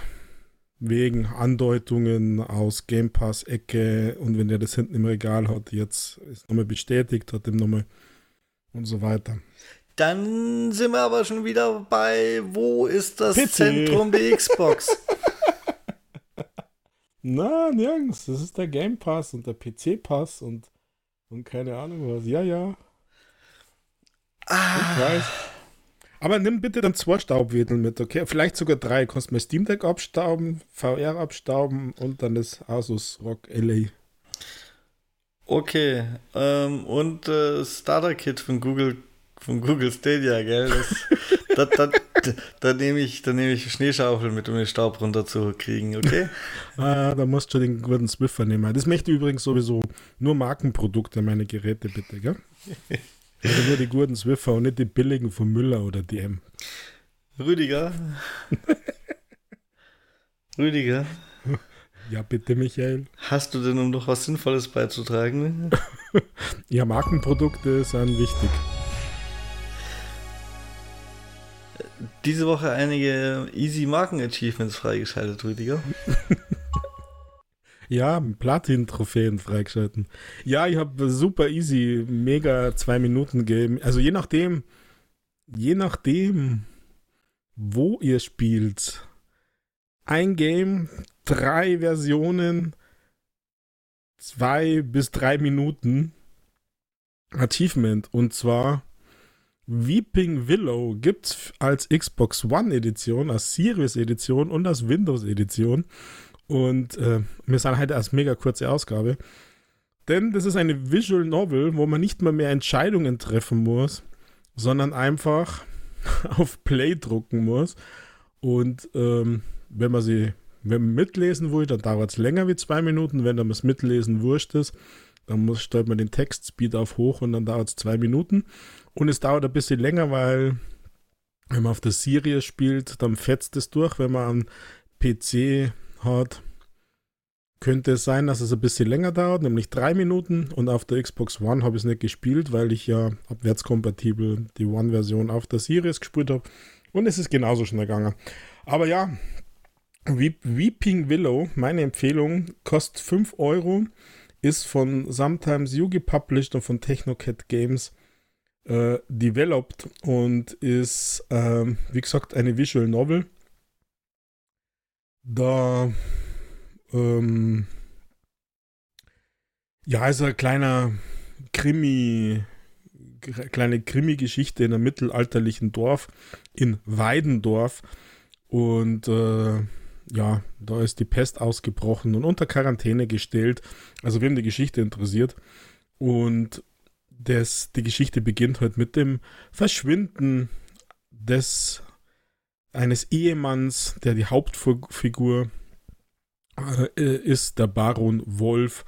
Wegen Andeutungen aus Game Pass-Ecke und wenn der das hinten im Regal hat, jetzt ist nochmal bestätigt, hat ihm nochmal und so weiter. Dann sind wir aber schon wieder bei, wo ist das PC. Zentrum der Xbox? Na, nirgends. Das ist der Game Pass und der PC Pass und, und keine Ahnung was. Ja, ja. Ah. Ich weiß. Aber nimm bitte dann zwei Staubwedel mit, okay? Vielleicht sogar drei. Du kannst mal Steam Deck abstauben, VR abstauben und dann das Asus Rock LA. Okay. Ähm, und äh, Starter Kit von Google, von Google Stadia, gell? Da das, das, da nehme ich, nehm ich Schneeschaufel mit, um den Staub runterzukriegen, okay? ah, da musst du den guten Swiffer nehmen. Das möchte übrigens sowieso nur Markenprodukte, meine Geräte, bitte, gell? Also nur die guten Swiffer und nicht die billigen von Müller oder DM. Rüdiger. Rüdiger. Ja, bitte, Michael. Hast du denn noch was Sinnvolles beizutragen? ja, Markenprodukte sind wichtig. Diese Woche einige Easy Marken Achievements freigeschaltet, Rüdiger. Ja, Platin-Trophäen freigeschalten. Ja, ich habe super easy, mega zwei Minuten Game. Also je nachdem, je nachdem, wo ihr spielt. Ein Game, drei Versionen, zwei bis drei Minuten Achievement. Und zwar Weeping Willow gibt es als Xbox One Edition, als Series Edition und als Windows Edition. Und äh, wir sind heute als mega kurze Ausgabe. Denn das ist eine Visual Novel, wo man nicht mal mehr Entscheidungen treffen muss, sondern einfach auf Play drucken muss. Und ähm, wenn man sie wenn man mitlesen will, dann dauert es länger wie zwei Minuten. Wenn man es mitlesen wurscht ist, dann muss, stellt man den Textspeed auf hoch und dann dauert es zwei Minuten. Und es dauert ein bisschen länger, weil wenn man auf der Serie spielt, dann fetzt es durch. Wenn man am PC hat, könnte es sein, dass es ein bisschen länger dauert, nämlich drei Minuten. Und auf der Xbox One habe ich es nicht gespielt, weil ich ja abwärtskompatibel die One-Version auf der Series gespielt habe. Und es ist genauso schnell gegangen. Aber ja, Weeping Willow, meine Empfehlung, kostet 5 Euro, ist von Sometimes Yugi published und von Technocat Games äh, developed und ist, äh, wie gesagt, eine Visual Novel da ähm, ja, ist ein kleiner Krimi, kleine Krimi-Geschichte in einem mittelalterlichen Dorf in Weidendorf. Und äh, ja, da ist die Pest ausgebrochen und unter Quarantäne gestellt. Also wem die Geschichte interessiert. Und das, die Geschichte beginnt halt mit dem Verschwinden des eines Ehemanns, der die Hauptfigur äh, ist, der Baron Wolf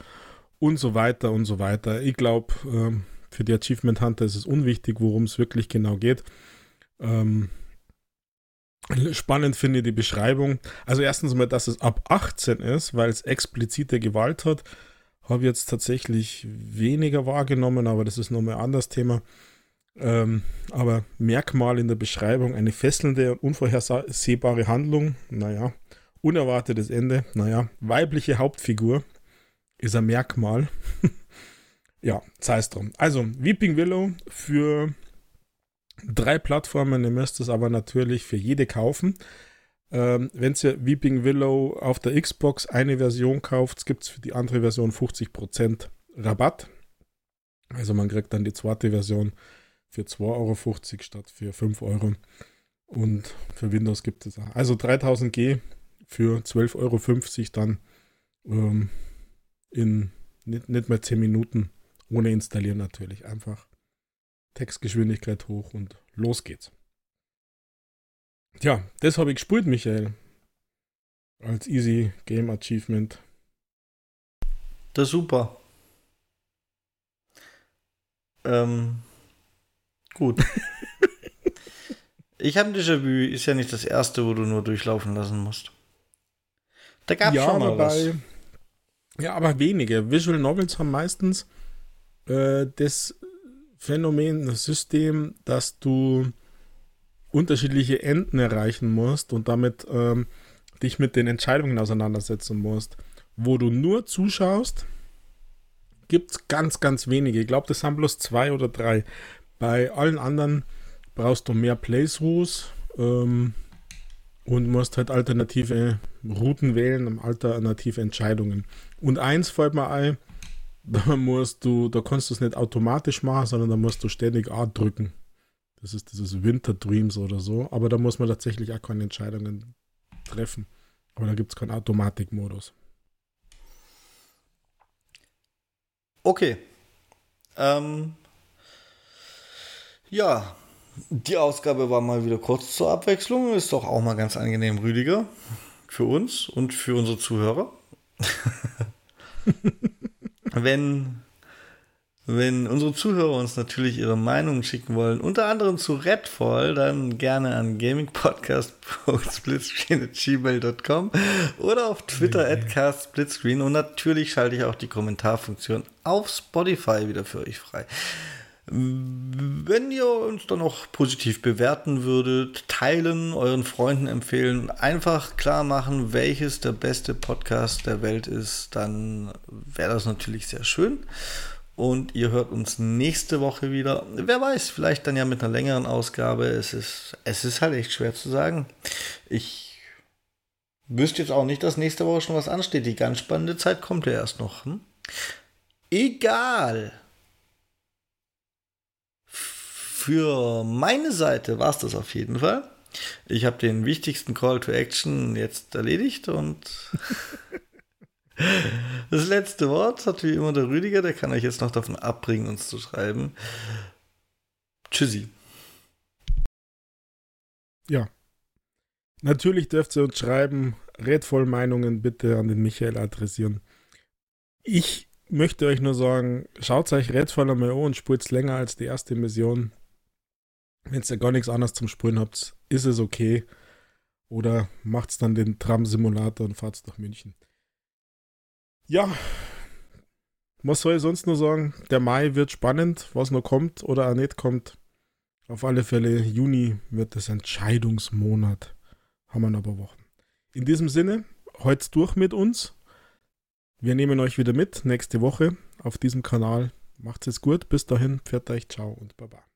und so weiter und so weiter. Ich glaube, äh, für die Achievement Hunter ist es unwichtig, worum es wirklich genau geht. Ähm, spannend finde ich die Beschreibung. Also erstens mal, dass es ab 18 ist, weil es explizite Gewalt hat. Habe jetzt tatsächlich weniger wahrgenommen, aber das ist nochmal ein anderes Thema. Ähm, aber Merkmal in der Beschreibung, eine fesselnde und unvorhersehbare Handlung, naja, unerwartetes Ende, naja, weibliche Hauptfigur ist ein Merkmal. ja, sei es drum. Also, Weeping Willow für drei Plattformen, ihr müsst es aber natürlich für jede kaufen. Ähm, Wenn ihr Weeping Willow auf der Xbox eine Version kauft, gibt es für die andere Version 50% Rabatt. Also man kriegt dann die zweite Version für 2,50 Euro statt für 5 Euro. Und für Windows gibt es auch. Also 3000G für 12,50 Euro dann ähm, in nicht, nicht mehr 10 Minuten ohne installieren natürlich. Einfach Textgeschwindigkeit hoch und los geht's. Tja, das habe ich gespielt, Michael. Als Easy Game Achievement. Das ist super. Ähm, gut. ich habe Déjà-vu, ist ja nicht das erste, wo du nur durchlaufen lassen musst. Da gab es ja, schon mal was. Ja, aber wenige. Visual Novels haben meistens äh, das Phänomen, das System, dass du unterschiedliche Enden erreichen musst und damit ähm, dich mit den Entscheidungen auseinandersetzen musst. Wo du nur zuschaust, gibt es ganz, ganz wenige. Ich glaube, das sind bloß zwei oder drei. Bei allen anderen brauchst du mehr Playthroughs ähm, und musst halt alternative Routen wählen, alternative Entscheidungen. Und eins fällt mir ein, da musst du, da kannst du es nicht automatisch machen, sondern da musst du ständig A drücken. Das ist dieses Winter Dreams oder so. Aber da muss man tatsächlich auch keine Entscheidungen treffen. Aber da gibt es keinen Automatikmodus. Okay. Ähm, ja, die Ausgabe war mal wieder kurz zur Abwechslung. Ist doch auch mal ganz angenehm, Rüdiger. Für uns und für unsere Zuhörer. wenn wenn unsere Zuhörer uns natürlich ihre Meinungen schicken wollen, unter anderem zu Redfall, dann gerne an gamingpodcast.splitscreen.gmail.com oder auf Twitter okay. at castsplitscreen und natürlich schalte ich auch die Kommentarfunktion auf Spotify wieder für euch frei. Wenn ihr uns dann noch positiv bewerten würdet, teilen, euren Freunden empfehlen, einfach klar machen, welches der beste Podcast der Welt ist, dann wäre das natürlich sehr schön. Und ihr hört uns nächste Woche wieder. Wer weiß, vielleicht dann ja mit einer längeren Ausgabe. Es ist, es ist halt echt schwer zu sagen. Ich wüsste jetzt auch nicht, dass nächste Woche schon was ansteht. Die ganz spannende Zeit kommt ja erst noch. Hm? Egal. Für meine Seite war es das auf jeden Fall. Ich habe den wichtigsten Call to Action jetzt erledigt und Das letzte Wort hat wie immer der Rüdiger, der kann euch jetzt noch davon abbringen, uns zu schreiben. Tschüssi. Ja. Natürlich dürft ihr uns schreiben, redvoll Meinungen bitte an den Michael adressieren. Ich möchte euch nur sagen, schaut euch redvoll einmal an und spielt länger als die erste Mission. Wenn ihr gar nichts anderes zum Sprühen habt, ist es okay. Oder macht's dann den Tram-Simulator und fahrt nach München. Ja, was soll ich sonst nur sagen? Der Mai wird spannend, was noch kommt oder auch nicht kommt. Auf alle Fälle, Juni wird das Entscheidungsmonat. Haben wir noch ein paar Wochen. In diesem Sinne, heute durch mit uns. Wir nehmen euch wieder mit nächste Woche auf diesem Kanal. Macht's es gut. Bis dahin, pfiat euch, ciao und baba.